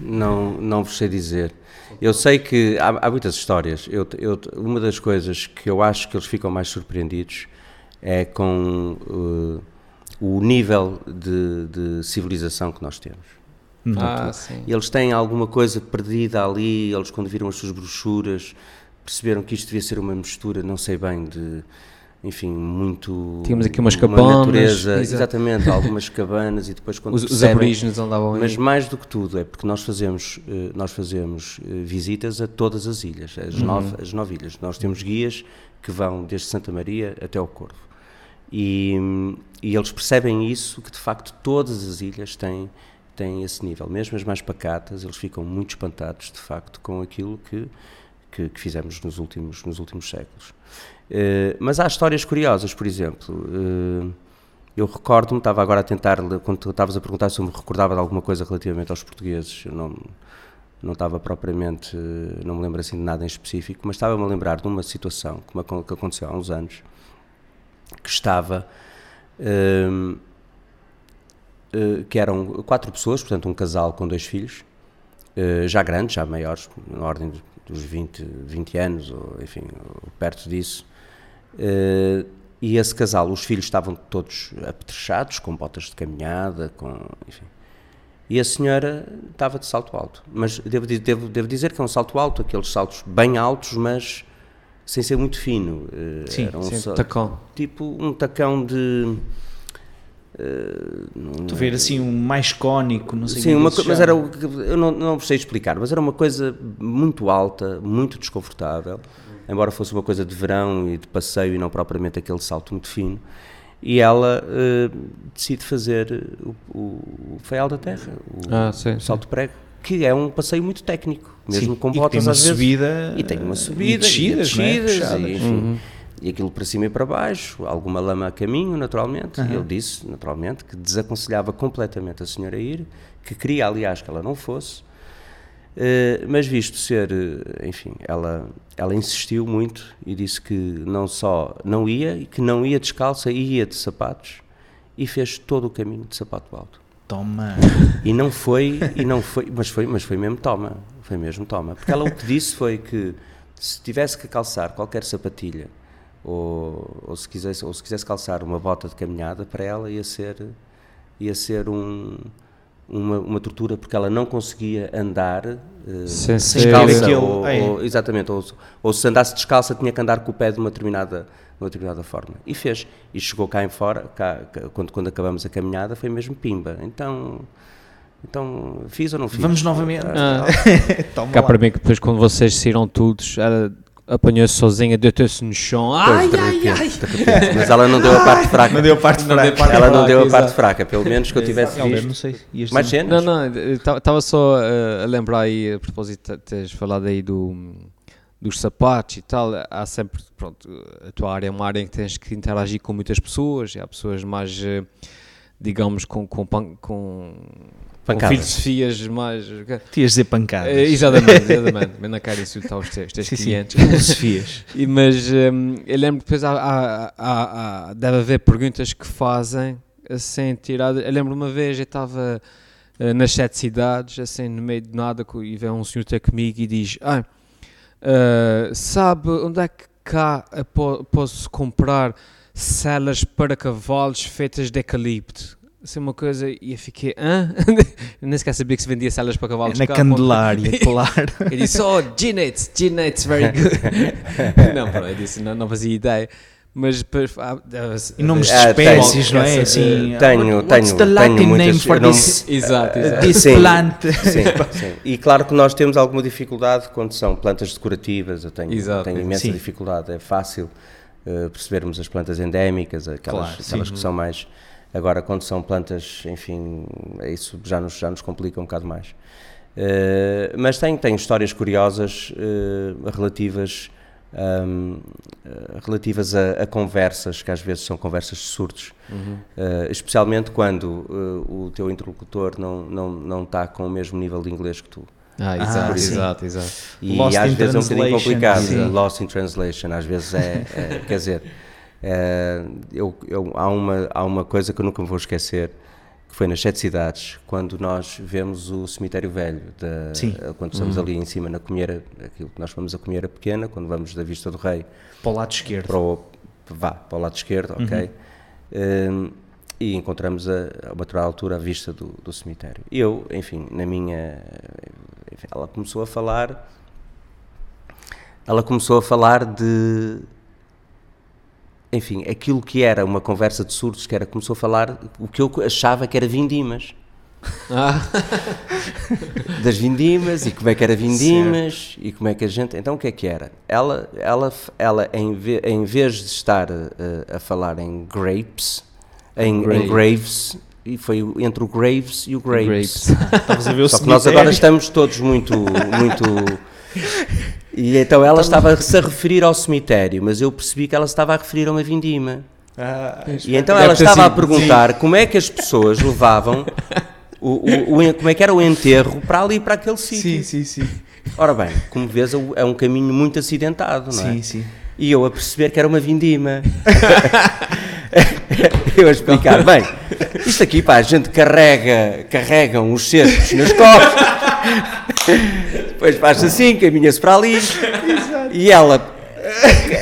não, não vos sei dizer. Eu sei que há, há muitas histórias. Eu, eu- uma das coisas que eu acho que eles ficam mais surpreendidos é com eh, o nível de, de civilização que nós temos. Ah, sim. Eles têm alguma coisa perdida ali, eles quando viram as suas brochuras perceberam que isto devia ser uma mistura, não sei bem, de, enfim, muito... Tínhamos aqui umas uma cabanas, natureza, exato. exatamente, algumas cabanas e depois quando Os, os aborígenes andavam aí. mas mais do que tudo é porque nós fazemos, eh, nós fazemos eh, visitas a todas as ilhas, as, nove, as nove ilhas. Nós temos guias que vão desde Santa Maria até ao Corvo. E, e eles percebem isso, que de facto todas as ilhas têm, têm esse nível. Mesmo as mais pacatas, eles ficam muito espantados de facto com aquilo que, que, que fizemos nos últimos, nos últimos séculos. Eh, mas há histórias curiosas, por exemplo. eh, eu recordo-me, estava agora a tentar, quando estavas a perguntar se eu me recordava de alguma coisa relativamente aos portugueses, eu não, não estava propriamente, não me lembro assim de nada em específico, mas estava-me a lembrar de uma situação que aconteceu há uns anos, que estava, hum, eh, que eram quatro pessoas, portanto um casal com dois filhos, eh, já grandes, já maiores, na ordem dos 20, 20 anos, ou enfim, perto disso, eh, e esse casal, os filhos estavam todos apetrechados, com botas de caminhada, com, enfim. E a senhora estava de salto alto. Mas devo, devo, devo dizer que é um salto alto, aqueles saltos bem altos, mas sem ser muito fino. Eh, Sim, era um Sim, sal- tacão. tipo um tacão de. não- Tu ver assim um mais cónico, não sei Sim, é uma que co- mas era o que eu não, não sei explicar, mas era uma coisa muito alta, muito desconfortável, embora fosse uma coisa de verão e de passeio e não propriamente aquele salto muito fino. E ela eh, decide fazer o, o, o Feial da Terra, o, Ah, sim, o sim. salto prego, que é um passeio muito técnico, mesmo Sim, com e botas às vezes. subida E tem uma eh, subida, e descidas, não é? descidas, e, enfim, e aquilo para cima e para baixo, alguma lama a caminho, naturalmente. E ele disse, naturalmente, que desaconselhava completamente a senhora a ir, que queria, aliás, que ela não fosse, eh, mas visto ser, eh, enfim, ela, ela insistiu muito e disse que não só não ia, e que não ia descalça, ia de sapatos, e fez todo o caminho de sapato alto. Toma. E não foi, e não foi, mas foi, mas foi mesmo toma, foi mesmo toma. Porque ela o que disse foi que se tivesse que calçar qualquer sapatilha ou, ou se quisesse ou se quisesse calçar uma bota de caminhada para ela ia ser ia ser um uma, uma tortura porque ela não conseguia andar eh, Sem Sem ou, ou- exatamente ou, ou se andasse descalça tinha que andar com o pé de uma determinada de uma determinada forma e fez e chegou cá em fora cá, quando quando acabamos a caminhada foi mesmo pimba então Então, fiz ou não fiz? Vamos novamente. Ah. Toma Cá lá. para mim que depois quando vocês saíram todos, ela apanhou-se sozinha, deitou-se no chão. Pois, Ai, de ai, repente, ai. Mas ela não deu a parte fraca. Não deu a parte fraca. parte ela não deu a parte exato. fraca, pelo menos que eu tivesse Helder, visto. não sei. Mais cenas? Não, não, estava só uh, a lembrar aí, a propósito de teres falado aí do, dos sapatos e tal, há sempre, pronto, a tua área é uma área em que tens que interagir com muitas pessoas, e há pessoas mais, eh, digamos, com, com, com, com Pancadas. filosofias mais... Te ias dizer pancadas. Eh, exatamente, exatamente, mas não quero insultar os teus, teus Sim, clientes. Filosofias. E, mas hum, eu lembro que depois há, há- há- há- deve haver perguntas que fazem assim tiradas. Eu lembro uma vez eu estava eh, nas sete cidades, assim no meio de nada, e vem um senhor ter comigo e diz: ah, eh, Sabe onde é que cá posso comprar celas para cavalos feitas de eucalipto? Assim uma coisa, e eu fiquei, hã? Nem sequer sabia que se vendia celas para cavalos Na cá. Candelária, claro. Eu disse, oh, Ginets, very good. não, pronto, eu disse, não, não fazia ideia. Mas Em nomes de tenho. espécies, não é? Essa, Assim, tenho, tenho, tenho muitas- name for eu não- this, Exato, uh, exato. this Sim. plant? Sim, sim. E claro que nós temos alguma dificuldade quando são plantas decorativas. Eu tenho, Exato, tenho imensa Sim. dificuldade. É fácil eh, percebermos as plantas endémicas, aquelas, Claro, aquelas sim. que são mais. Agora, quando são plantas, enfim, isso já nos, já nos complica um bocado mais. Eh, mas tenho, tenho histórias curiosas eh, relativas, ahm, eh, relativas a, a conversas, que às vezes são conversas de surdos, Eh, especialmente quando eh, o teu interlocutor não, não, não está com o mesmo nível de inglês que tu. Ah, Ah, exato, sim. exato, exato. E Lost às vezes é um bocadinho complicado. sim. Lost in translation, às vezes é, é- quer dizer, é, eu, eu- há, uma, há uma coisa que eu nunca me vou esquecer, que foi nas sete cidades, quando nós vemos o cemitério velho, da- Sim. quando estamos ali em cima na Comieira, aquilo que nós chamamos a Comieira Pequena, quando vamos da Vista do Rei Para o lado esquerdo. para o, vá, para o lado esquerdo, ok? Um, e encontramos a, a uma determinada altura a vista do, do cemitério. Eu, enfim, na minha. enfim, ela começou a falar. Ela começou a falar de. Enfim, aquilo que era uma conversa de surdos, que era, começou a falar o que eu achava que era vindimas. Ah, das vindimas e como é que era vindimas e como é que a gente. Então o que é que era? Ela, ela, ela em, ve- em vez de estar eh, a falar em grapes, em, em Grave. graves, e foi entre o graves e o grapes. grapes. Estavas a ver o Só que nós agora estamos todos muito. muito e então ela estava-se a referir ao cemitério, mas eu percebi que ela se estava a referir a uma vindima. Ah, E então ela estava a perguntar como é que as pessoas levavam, o, o- o como é que era o enterro para ali, para aquele sítio. sim, sim, sim. Ora bem, como vês, é um- é um caminho muito acidentado, não é? Sim, sim. E eu a perceber que era uma vindima. eu a explicar, bem, isto aqui, pá, a gente carrega, carregam os cestos nas costas, depois faz assim, caminha-se para ali, e ela,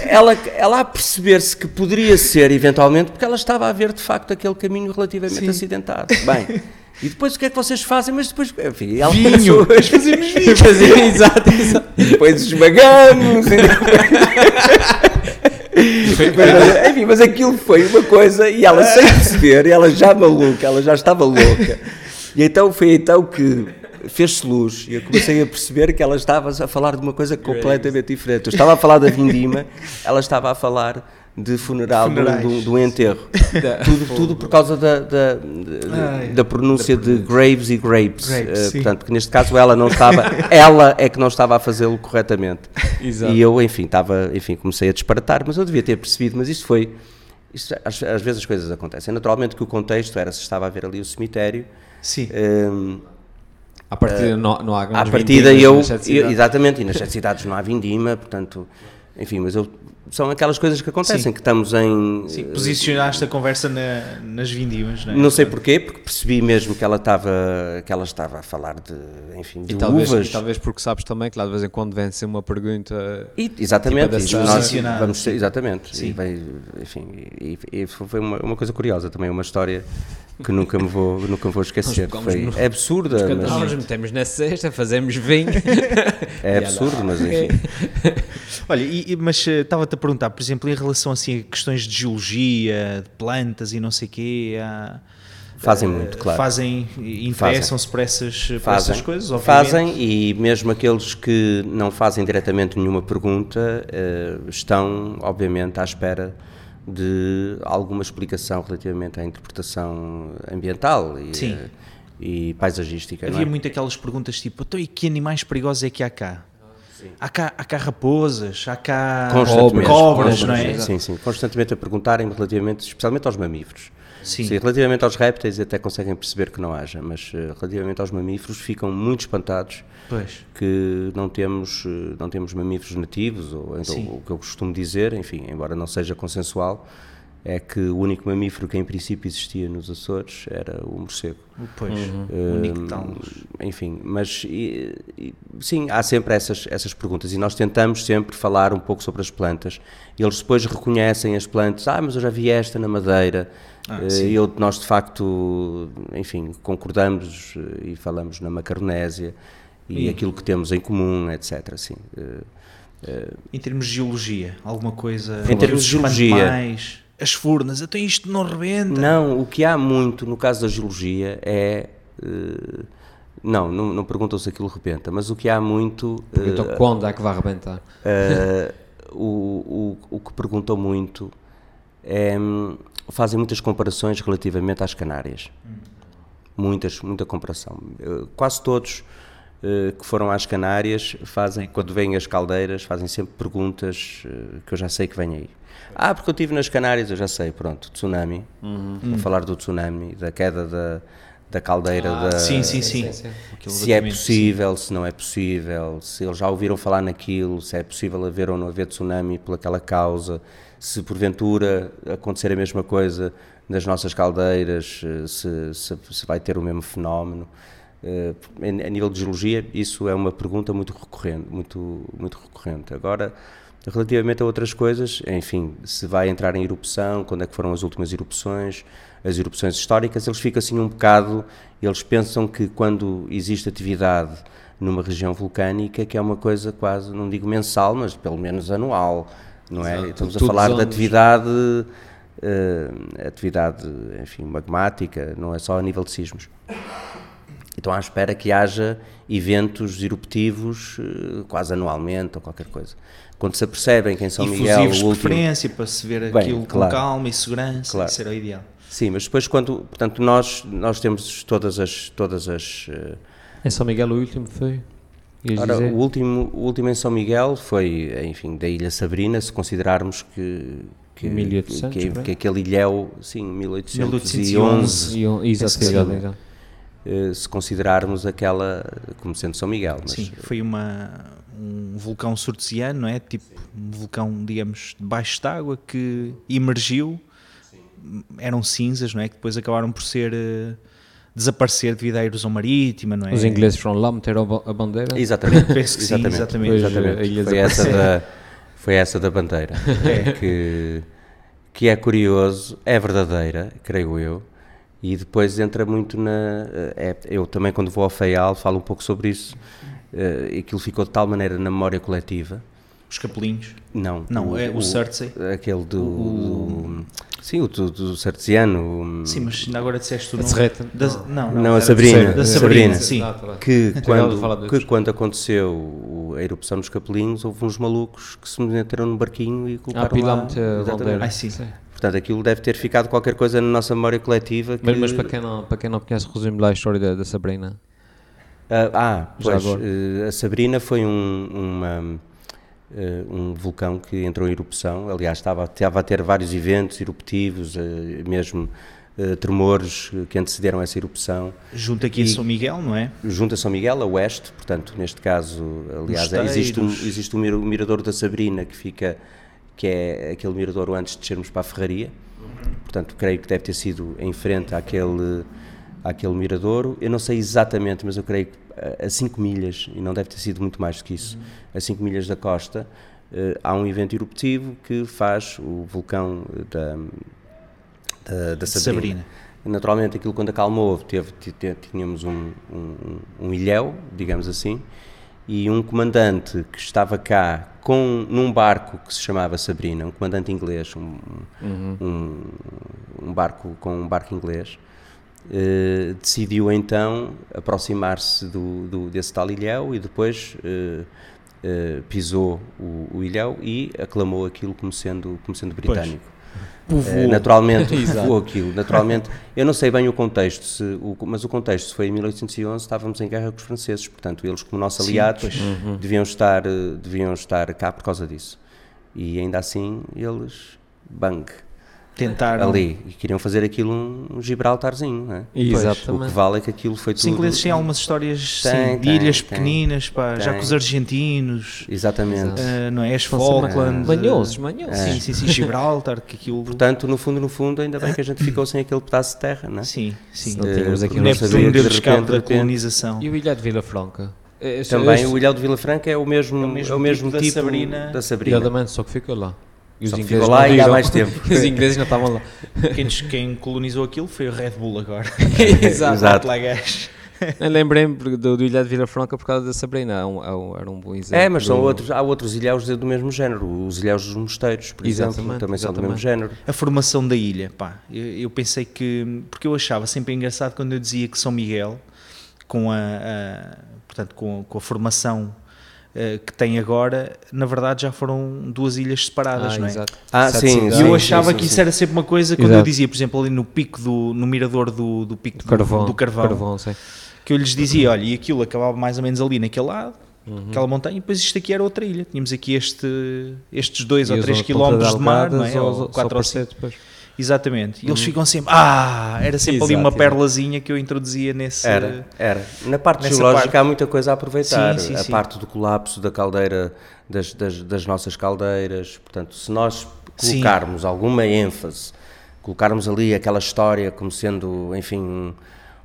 ela, ela a perceber-se que poderia ser, eventualmente, porque ela estava a ver, de facto, aquele caminho relativamente acidentado. Bem, e depois o que é que vocês fazem? Mas depois, enfim, ela Vinho. começou- Fazemos vinho. Fazia- exato, exato. e depois esmagamos. mas, enfim, mas aquilo foi uma coisa e ela sem perceber, ela já maluca, ela já estava louca. E então foi então que fez-se luz e eu comecei a perceber que ela estava a falar de uma coisa completamente diferente. Eu estava a falar da vindima, ela estava a falar de funeral, de um- enterro. Tudo, tudo por causa da, da, da- da pronúncia de graves e grapes. Grapes, sim. portanto, que neste caso ela não estava, ela é que não estava a fazê-lo corretamente. Exato. E eu, enfim, estava, enfim, comecei a disparatar, mas eu devia ter percebido, mas isto foi, isto, às, às vezes as coisas acontecem. Naturalmente que o contexto era se estava a ver ali o cemitério, Sim. hum, À partida não, não há à grandes partida vindimas eu, nas sete cidades. exatamente, e nas sete cidades não há vindima, portanto, enfim, mas eu, são aquelas coisas que acontecem, Sim. que estamos em... Sim, posicionaste a conversa na- nas vindimas, não é? Não sei porquê, porque percebi mesmo que ela estava, que ela estava a falar de, enfim, de E talvez, uvas. e talvez porque sabes também que lá de vez em quando vem ser uma pergunta. E, exatamente, Tipo, e nós vamos ser, exatamente. Sim. E, enfim, e, e foi uma, uma coisa curiosa também, uma história que nunca me vou, nunca me vou esquecer. Foi no- é absurda, Nós mas, metemos na cesta, fazemos vinho. é absurdo, mas enfim. Olha, e- mas eh, estava-te a perguntar, por exemplo, em relação assim, a questões de geologia, de plantas e não sei o quê, há, Fazem muito, claro. Fazem, interessam-se por essas, por Fazem, essas coisas, obviamente. fazem e mesmo aqueles que não fazem diretamente nenhuma pergunta eh, estão, obviamente, à espera de alguma explicação relativamente à interpretação ambiental e, Sim. eh, e paisagística. não Havia é? muito aquelas perguntas tipo, então e que animais perigosos é que há cá? Há cá, há cá raposas, há cá Constantemente, cobras, não é? constantemente, Sim, sim, constantemente a perguntarem relativamente, especialmente aos mamíferos. Sim. relativamente aos répteis até conseguem perceber que não haja, mas eh, relativamente aos mamíferos ficam muito espantados Pois. que não temos, eh, não temos mamíferos nativos, ou então o que eu costumo dizer, enfim, embora não seja consensual, é que o único mamífero que em princípio existia nos Açores era o morcego. Pois, Uhum. o Nictalos. Enfim, mas e- e- sim, há sempre essas, essas perguntas e nós tentamos sempre falar um pouco sobre as plantas. Eles depois reconhecem as plantas, ah, mas eu já vi esta na Madeira. Ah, Eh, sim. eu, nós de facto, enfim, concordamos eh, e falamos na Macaronésia e E- aquilo que temos em comum, etc. Assim, eh, Em termos de geologia, alguma coisa... Em termos de geologia- Mais, as furnas, até isto não rebenta. Não, o que há muito no caso da geologia é. eh, não, não, não perguntam se aquilo rebenta, mas o que há muito. Então quando é que vai arrebentar? eh, o, o, o que perguntam muito é. hum, fazem muitas comparações relativamente às Canárias. Muitas, muita comparação. Quase todos que foram às Canárias fazem, quando vêm as caldeiras, fazem sempre perguntas eh, que eu já sei que vêm aí. Ah, porque eu estive nas Canárias, eu já sei, pronto, tsunami. Vou falar do tsunami, da queda da, da caldeira da, Sim, sim, sim. sim. Se é possível, se não é possível, se eles já ouviram falar naquilo, se é possível haver ou não haver tsunami por aquela causa, se porventura acontecer a mesma coisa nas nossas caldeiras, eh, se, se, se vai ter o mesmo fenómeno. Eh, A nível de geologia, isso é uma pergunta muito recorrente, muito, muito recorrente. Agora, relativamente a outras coisas, enfim, se vai entrar em erupção, quando é que foram as últimas erupções, as erupções históricas, eles ficam assim um bocado, eles pensam que quando existe atividade numa região vulcânica, que é uma coisa quase, não digo mensal, mas pelo menos anual, não é? Exato. Estamos a Todos falar de atividade, eh, atividade, enfim, magmática, não é só a nível de sismos. Então à espera que haja eventos eruptivos eh, quase anualmente ou qualquer coisa. Quando se apercebem que em São Miguel o de último... preferência para se ver Bem, aquilo claro. com calma e segurança, Claro. isso era o ideal. Sim, mas depois quando, portanto, nós nós temos todas as todas as eh, Em São Miguel o último foi? Ora, o último o último em São Miguel foi, enfim, da Ilha Sabrina, se considerarmos que que, 1800, que, que aquele ilhéu, sim, 1811, 1811. E se considerarmos aquela como sendo São Miguel, mas Sim, foi uma, um vulcão surtesiano, não é? Tipo um vulcão, digamos, debaixo de água que emergiu. Eram cinzas, não é? Que depois acabaram por ser eh, desaparecer devido à erosão marítima, não é? Os ingleses foram lá meter a ba- a bandeira. Exatamente. Penso que sim, exatamente. Pois, exatamente. a ilha Foi, essa da, foi essa da bandeira. que, que é curioso, é verdadeira, creio eu, e depois entra muito na. é- eu também, quando vou ao FEAL, falo um pouco sobre isso. eh, aquilo ficou de tal maneira na memória coletiva. Os capelinhos. Não, Não, é o Surtsey. Aquele do. do- sim, o do, do Sartesiano. Sim, mas ainda agora disseste o A nome. Serreta? Da- não, Não, a era Sabrina. Da a Sabrina, Sabrina. sim. Ah, tá que a quando, que quando aconteceu o- a erupção nos Capelinhos, houve uns malucos que se meteram no barquinho e Ah, colocaram pila lá. Ah, sim. Portanto, aquilo deve ter ficado qualquer coisa na nossa memória coletiva. Que, Mas, mas para, quem não, para quem não conhece, resume lá a história da, da Sabrina. Ah, ah, Já pois, eh, a Sabrina foi um, uma, eh, um vulcão que entrou em erupção. Aliás, estava, estava a ter vários eventos eruptivos, eh, mesmo tremores que antecederam essa erupção. Junto aqui a E- São Miguel, não é? junto a São Miguel, a oeste, portanto, neste caso, aliás, existe um, existe um mirador da Sabrina que fica, que é aquele mirador antes de descermos para a Ferraria, portanto, creio que deve ter sido em frente àquele, àquele miradouro, eu não sei exatamente, mas eu creio que a 5 milhas, e não deve ter sido muito mais do que isso, a 5 milhas da costa, eh, há um evento eruptivo que faz o vulcão da, da, da Sabrina. Sabrina. Naturalmente, aquilo quando acalmou, teve, tínhamos um, um, um ilhéu, digamos assim, e um comandante que estava cá com, num barco que se chamava Sabrina, um comandante inglês, um, um, um barco com um barco inglês, eh, decidiu então aproximar-se do, do- desse tal ilhéu e depois eh, eh, pisou o, o ilhéu e aclamou aquilo como sendo, como sendo britânico. Eh, naturalmente, povoou aquilo. Naturalmente, eu não sei bem o contexto, se, o- mas o contexto foi em 1811, estávamos em guerra com os franceses, portanto, eles, como nossos Sim, aliados, pois. deviam, estar, eh, deviam estar cá por causa disso. E ainda assim, eles, bang, Tentaram. ali, e queriam fazer aquilo um, um Gibraltarzinho, não é? Exatamente. O que vale é que aquilo foi Os tudo. ingleses têm algumas histórias sim, Tem, de tem, ilhas tem. pequeninas, pá, já Tem. com os argentinos, Exatamente. eh, não é? As sempre Falklands. Manhosos, eh, manhosos. Sim, sim, sim, Gibraltar, que aquilo. Portanto, no fundo, no fundo, ainda bem que a gente ficou sem aquele pedaço de terra, não é? sim, sim. Não tínhamos Eh, aqui porque um não Neptuno sabia que de repente, de da colonização. E o Ilha de Vila Franca? É, Também o Ilhéu de Vila Franca é o mesmo, É o mesmo tipo da tipo Sabrina. da Sabrina. Exatamente, só que ficou lá. E os Só ingleses lá não e há mais tempo. os ingleses não estavam lá. Quem, quem colonizou aquilo foi o Red Bull agora. Exato. Exato. Lá gás. Eu Lembrei-me do, do Ilha de Vila Franca por causa da Sabrina. É um- Era um bom exemplo. É, mas são outros, há outros ilhéus de- do mesmo género. Os ilhéus dos mosteiros, por exemplo, Exatamente, também são do mesmo exatamente. género. A formação da ilha, pá, eu, eu pensei que. Porque eu achava sempre engraçado quando eu dizia que São Miguel, com a, a- portanto, com, com a formação eh, que tem agora, na verdade já foram duas ilhas separadas, Ah, não é? exato. Ah, sim. E eu achava sim, que isso era sempre uma coisa, quando Exato. eu dizia, por exemplo, ali no pico do, no mirador do, do pico do Carvão. do carvão, sei. que eu lhes dizia, olha, e aquilo acabava mais ou menos ali naquele lado, Uhum. aquela montanha, e depois isto aqui era outra ilha. Tínhamos aqui este, estes dois E ou as três outras quilómetros de mar, não é? Ou só- só quatro ou aparecer cinco. depois. Exatamente. Uhum. E eles ficam sempre, ah, era sempre ali Exato, uma exato. perlazinha que eu introduzia nesse... Era, era. Na parte geológica parte. há muita coisa a aproveitar. Sim, sim, a sim. parte do colapso da caldeira, das, das, das nossas caldeiras. Portanto, se nós colocarmos alguma ênfase, colocarmos ali aquela história como sendo, enfim, um,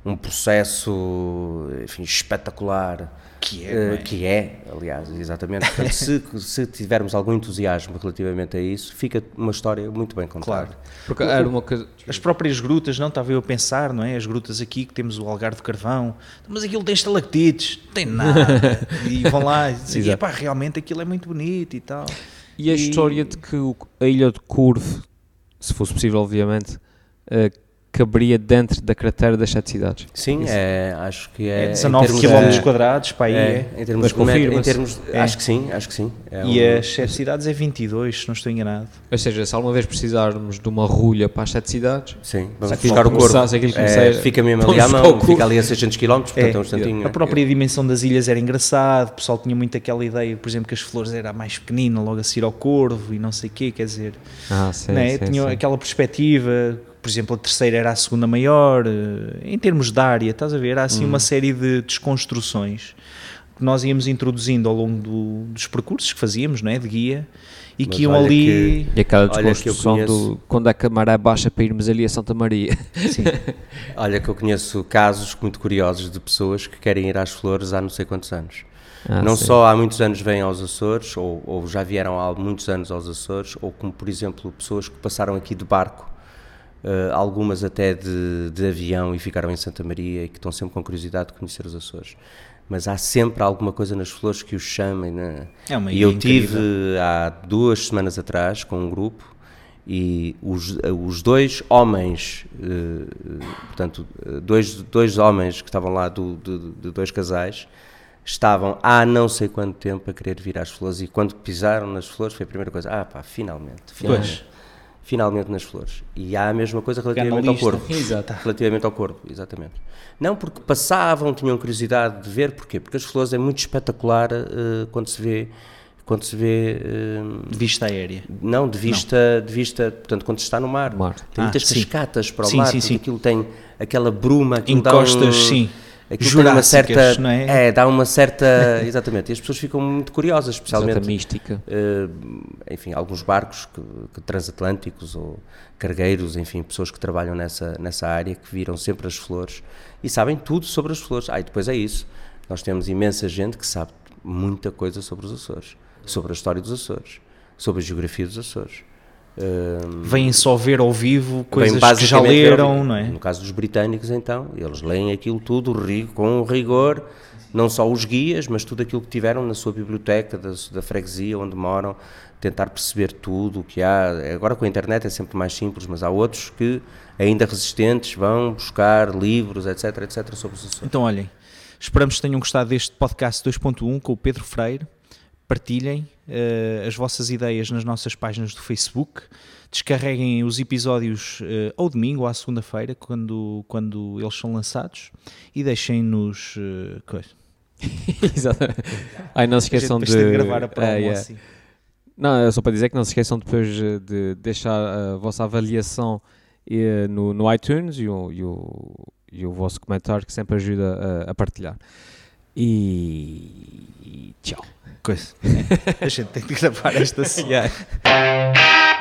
um processo enfim, espetacular. Que é, eh, é? que é, aliás, exatamente. Portanto, se, se tivermos algum entusiasmo relativamente a isso, fica uma história muito bem contada. Claro. Porque era uma coisa. As próprias grutas, não? Estava eu a pensar, não é? As grutas aqui, que temos o Algarve de Carvão, mas aquilo tem estalactites, não tem nada. e vão lá e dizem. "Epá, realmente aquilo é muito bonito e tal. E a história de que o- a ilha de Curve, se fosse possível, obviamente, eh, caberia dentro da cratera das sete cidades. Sim, é, acho que é. É, em 19 termos km quadrados para aí. É, é. em termos Mas de metro- em termos É. acho que sim, acho que sim. É E um- as sete cidades é 22, se não estou enganado. Ou seja, se alguma vez precisarmos de uma rulha para as sete cidades, Sim, vamos buscar o corpo. começar- É, começar- fica mesmo ali à mão, fica ali a 600 km, portanto é, É, um instantinho. A própria dimensão das ilhas era engraçado, o pessoal tinha muito aquela ideia, por exemplo, que as flores era mais pequenina, logo a seguir ao corvo e não sei o quê, quer dizer, ah, sim, né? sim, tinha sim. aquela perspectiva, por exemplo, a terceira era a segunda maior, eh, em termos de área, estás a ver? Há assim Hum. uma série de desconstruções que nós íamos introduzindo ao longo do- dos percursos que fazíamos, não é? De guia, e Mas que iam ali. E aquela que desconstrução do quando é que a maré baixa para irmos ali a Santa Maria. Sim, Olha que eu conheço casos muito curiosos de pessoas que querem ir às flores há não sei quantos anos. Ah, não sim. só há muitos anos vêm aos Açores, ou, ou já vieram há muitos anos aos Açores, ou como, por exemplo, pessoas que passaram aqui de barco, eh, algumas até de, de avião e ficaram em Santa Maria e que estão sempre com curiosidade de conhecer os Açores. Mas há sempre alguma coisa nas flores que os chamem. Né? É uma e eu incrível. tive há duas semanas atrás com um grupo e os, os dois homens, eh, portanto, eh, dois, dois homens que estavam lá do, de, de dois casais, estavam há não sei quanto tempo a querer vir às flores e quando pisaram nas flores foi a primeira coisa, ah pá, finalmente, finalmente, finalmente nas flores. E há a mesma coisa relativamente ao corpo. Exato. Relativamente ao corpo, exatamente. Não porque passavam, tinham curiosidade de ver, porquê? Porque as flores é muito espetacular eh, quando se vê, quando se vê eh, de vista aérea. não, de vista, de vista, portanto, quando se está no mar. No mar. Tem Ah, muitas sim. cascatas para o Sim, mar, sim, sim. aquilo tem aquela bruma, dá Encostas, um- sim. Aquilo tem uma certa, não é? dá uma certa, exatamente, e as pessoas ficam muito curiosas, especialmente, mística. eh, enfim, alguns barcos que, que transatlânticos ou cargueiros, enfim, pessoas que trabalham nessa, nessa área, que viram sempre as flores e sabem tudo sobre as flores. Ah, e depois é isso, nós temos imensa gente que sabe muita coisa sobre os Açores, sobre a história dos Açores, sobre a geografia dos Açores. Eh, Vêm só ver ao vivo coisas que já leram, não é? No caso dos britânicos, então, eles leem aquilo tudo com rigor, não só os guias, mas tudo aquilo que tiveram na sua biblioteca, da, da freguesia onde moram, tentar perceber tudo o que há. Agora com a internet é sempre mais simples, mas há outros que, ainda resistentes, vão buscar livros, etc, etc, sobre os assuntos. Então, olhem, esperamos que tenham gostado deste podcast 2.1 com o Pedro Freire. Partilhem uh, as vossas ideias nas nossas páginas do Facebook. Descarreguem os episódios uh, ao domingo ou à segunda-feira, quando, quando eles são lançados. E deixem-nos. Uh, coisa. Exatamente. Ai, não se esqueçam de, de gravar a promo Ah, yeah. assim. Não, é só para dizer que não se esqueçam depois de deixar a vossa avaliação no, no iTunes e o, e, o, e o vosso comentário que sempre ajuda a, a partilhar. E tchau coisa. A gente tem que gravar esta cia Yeah.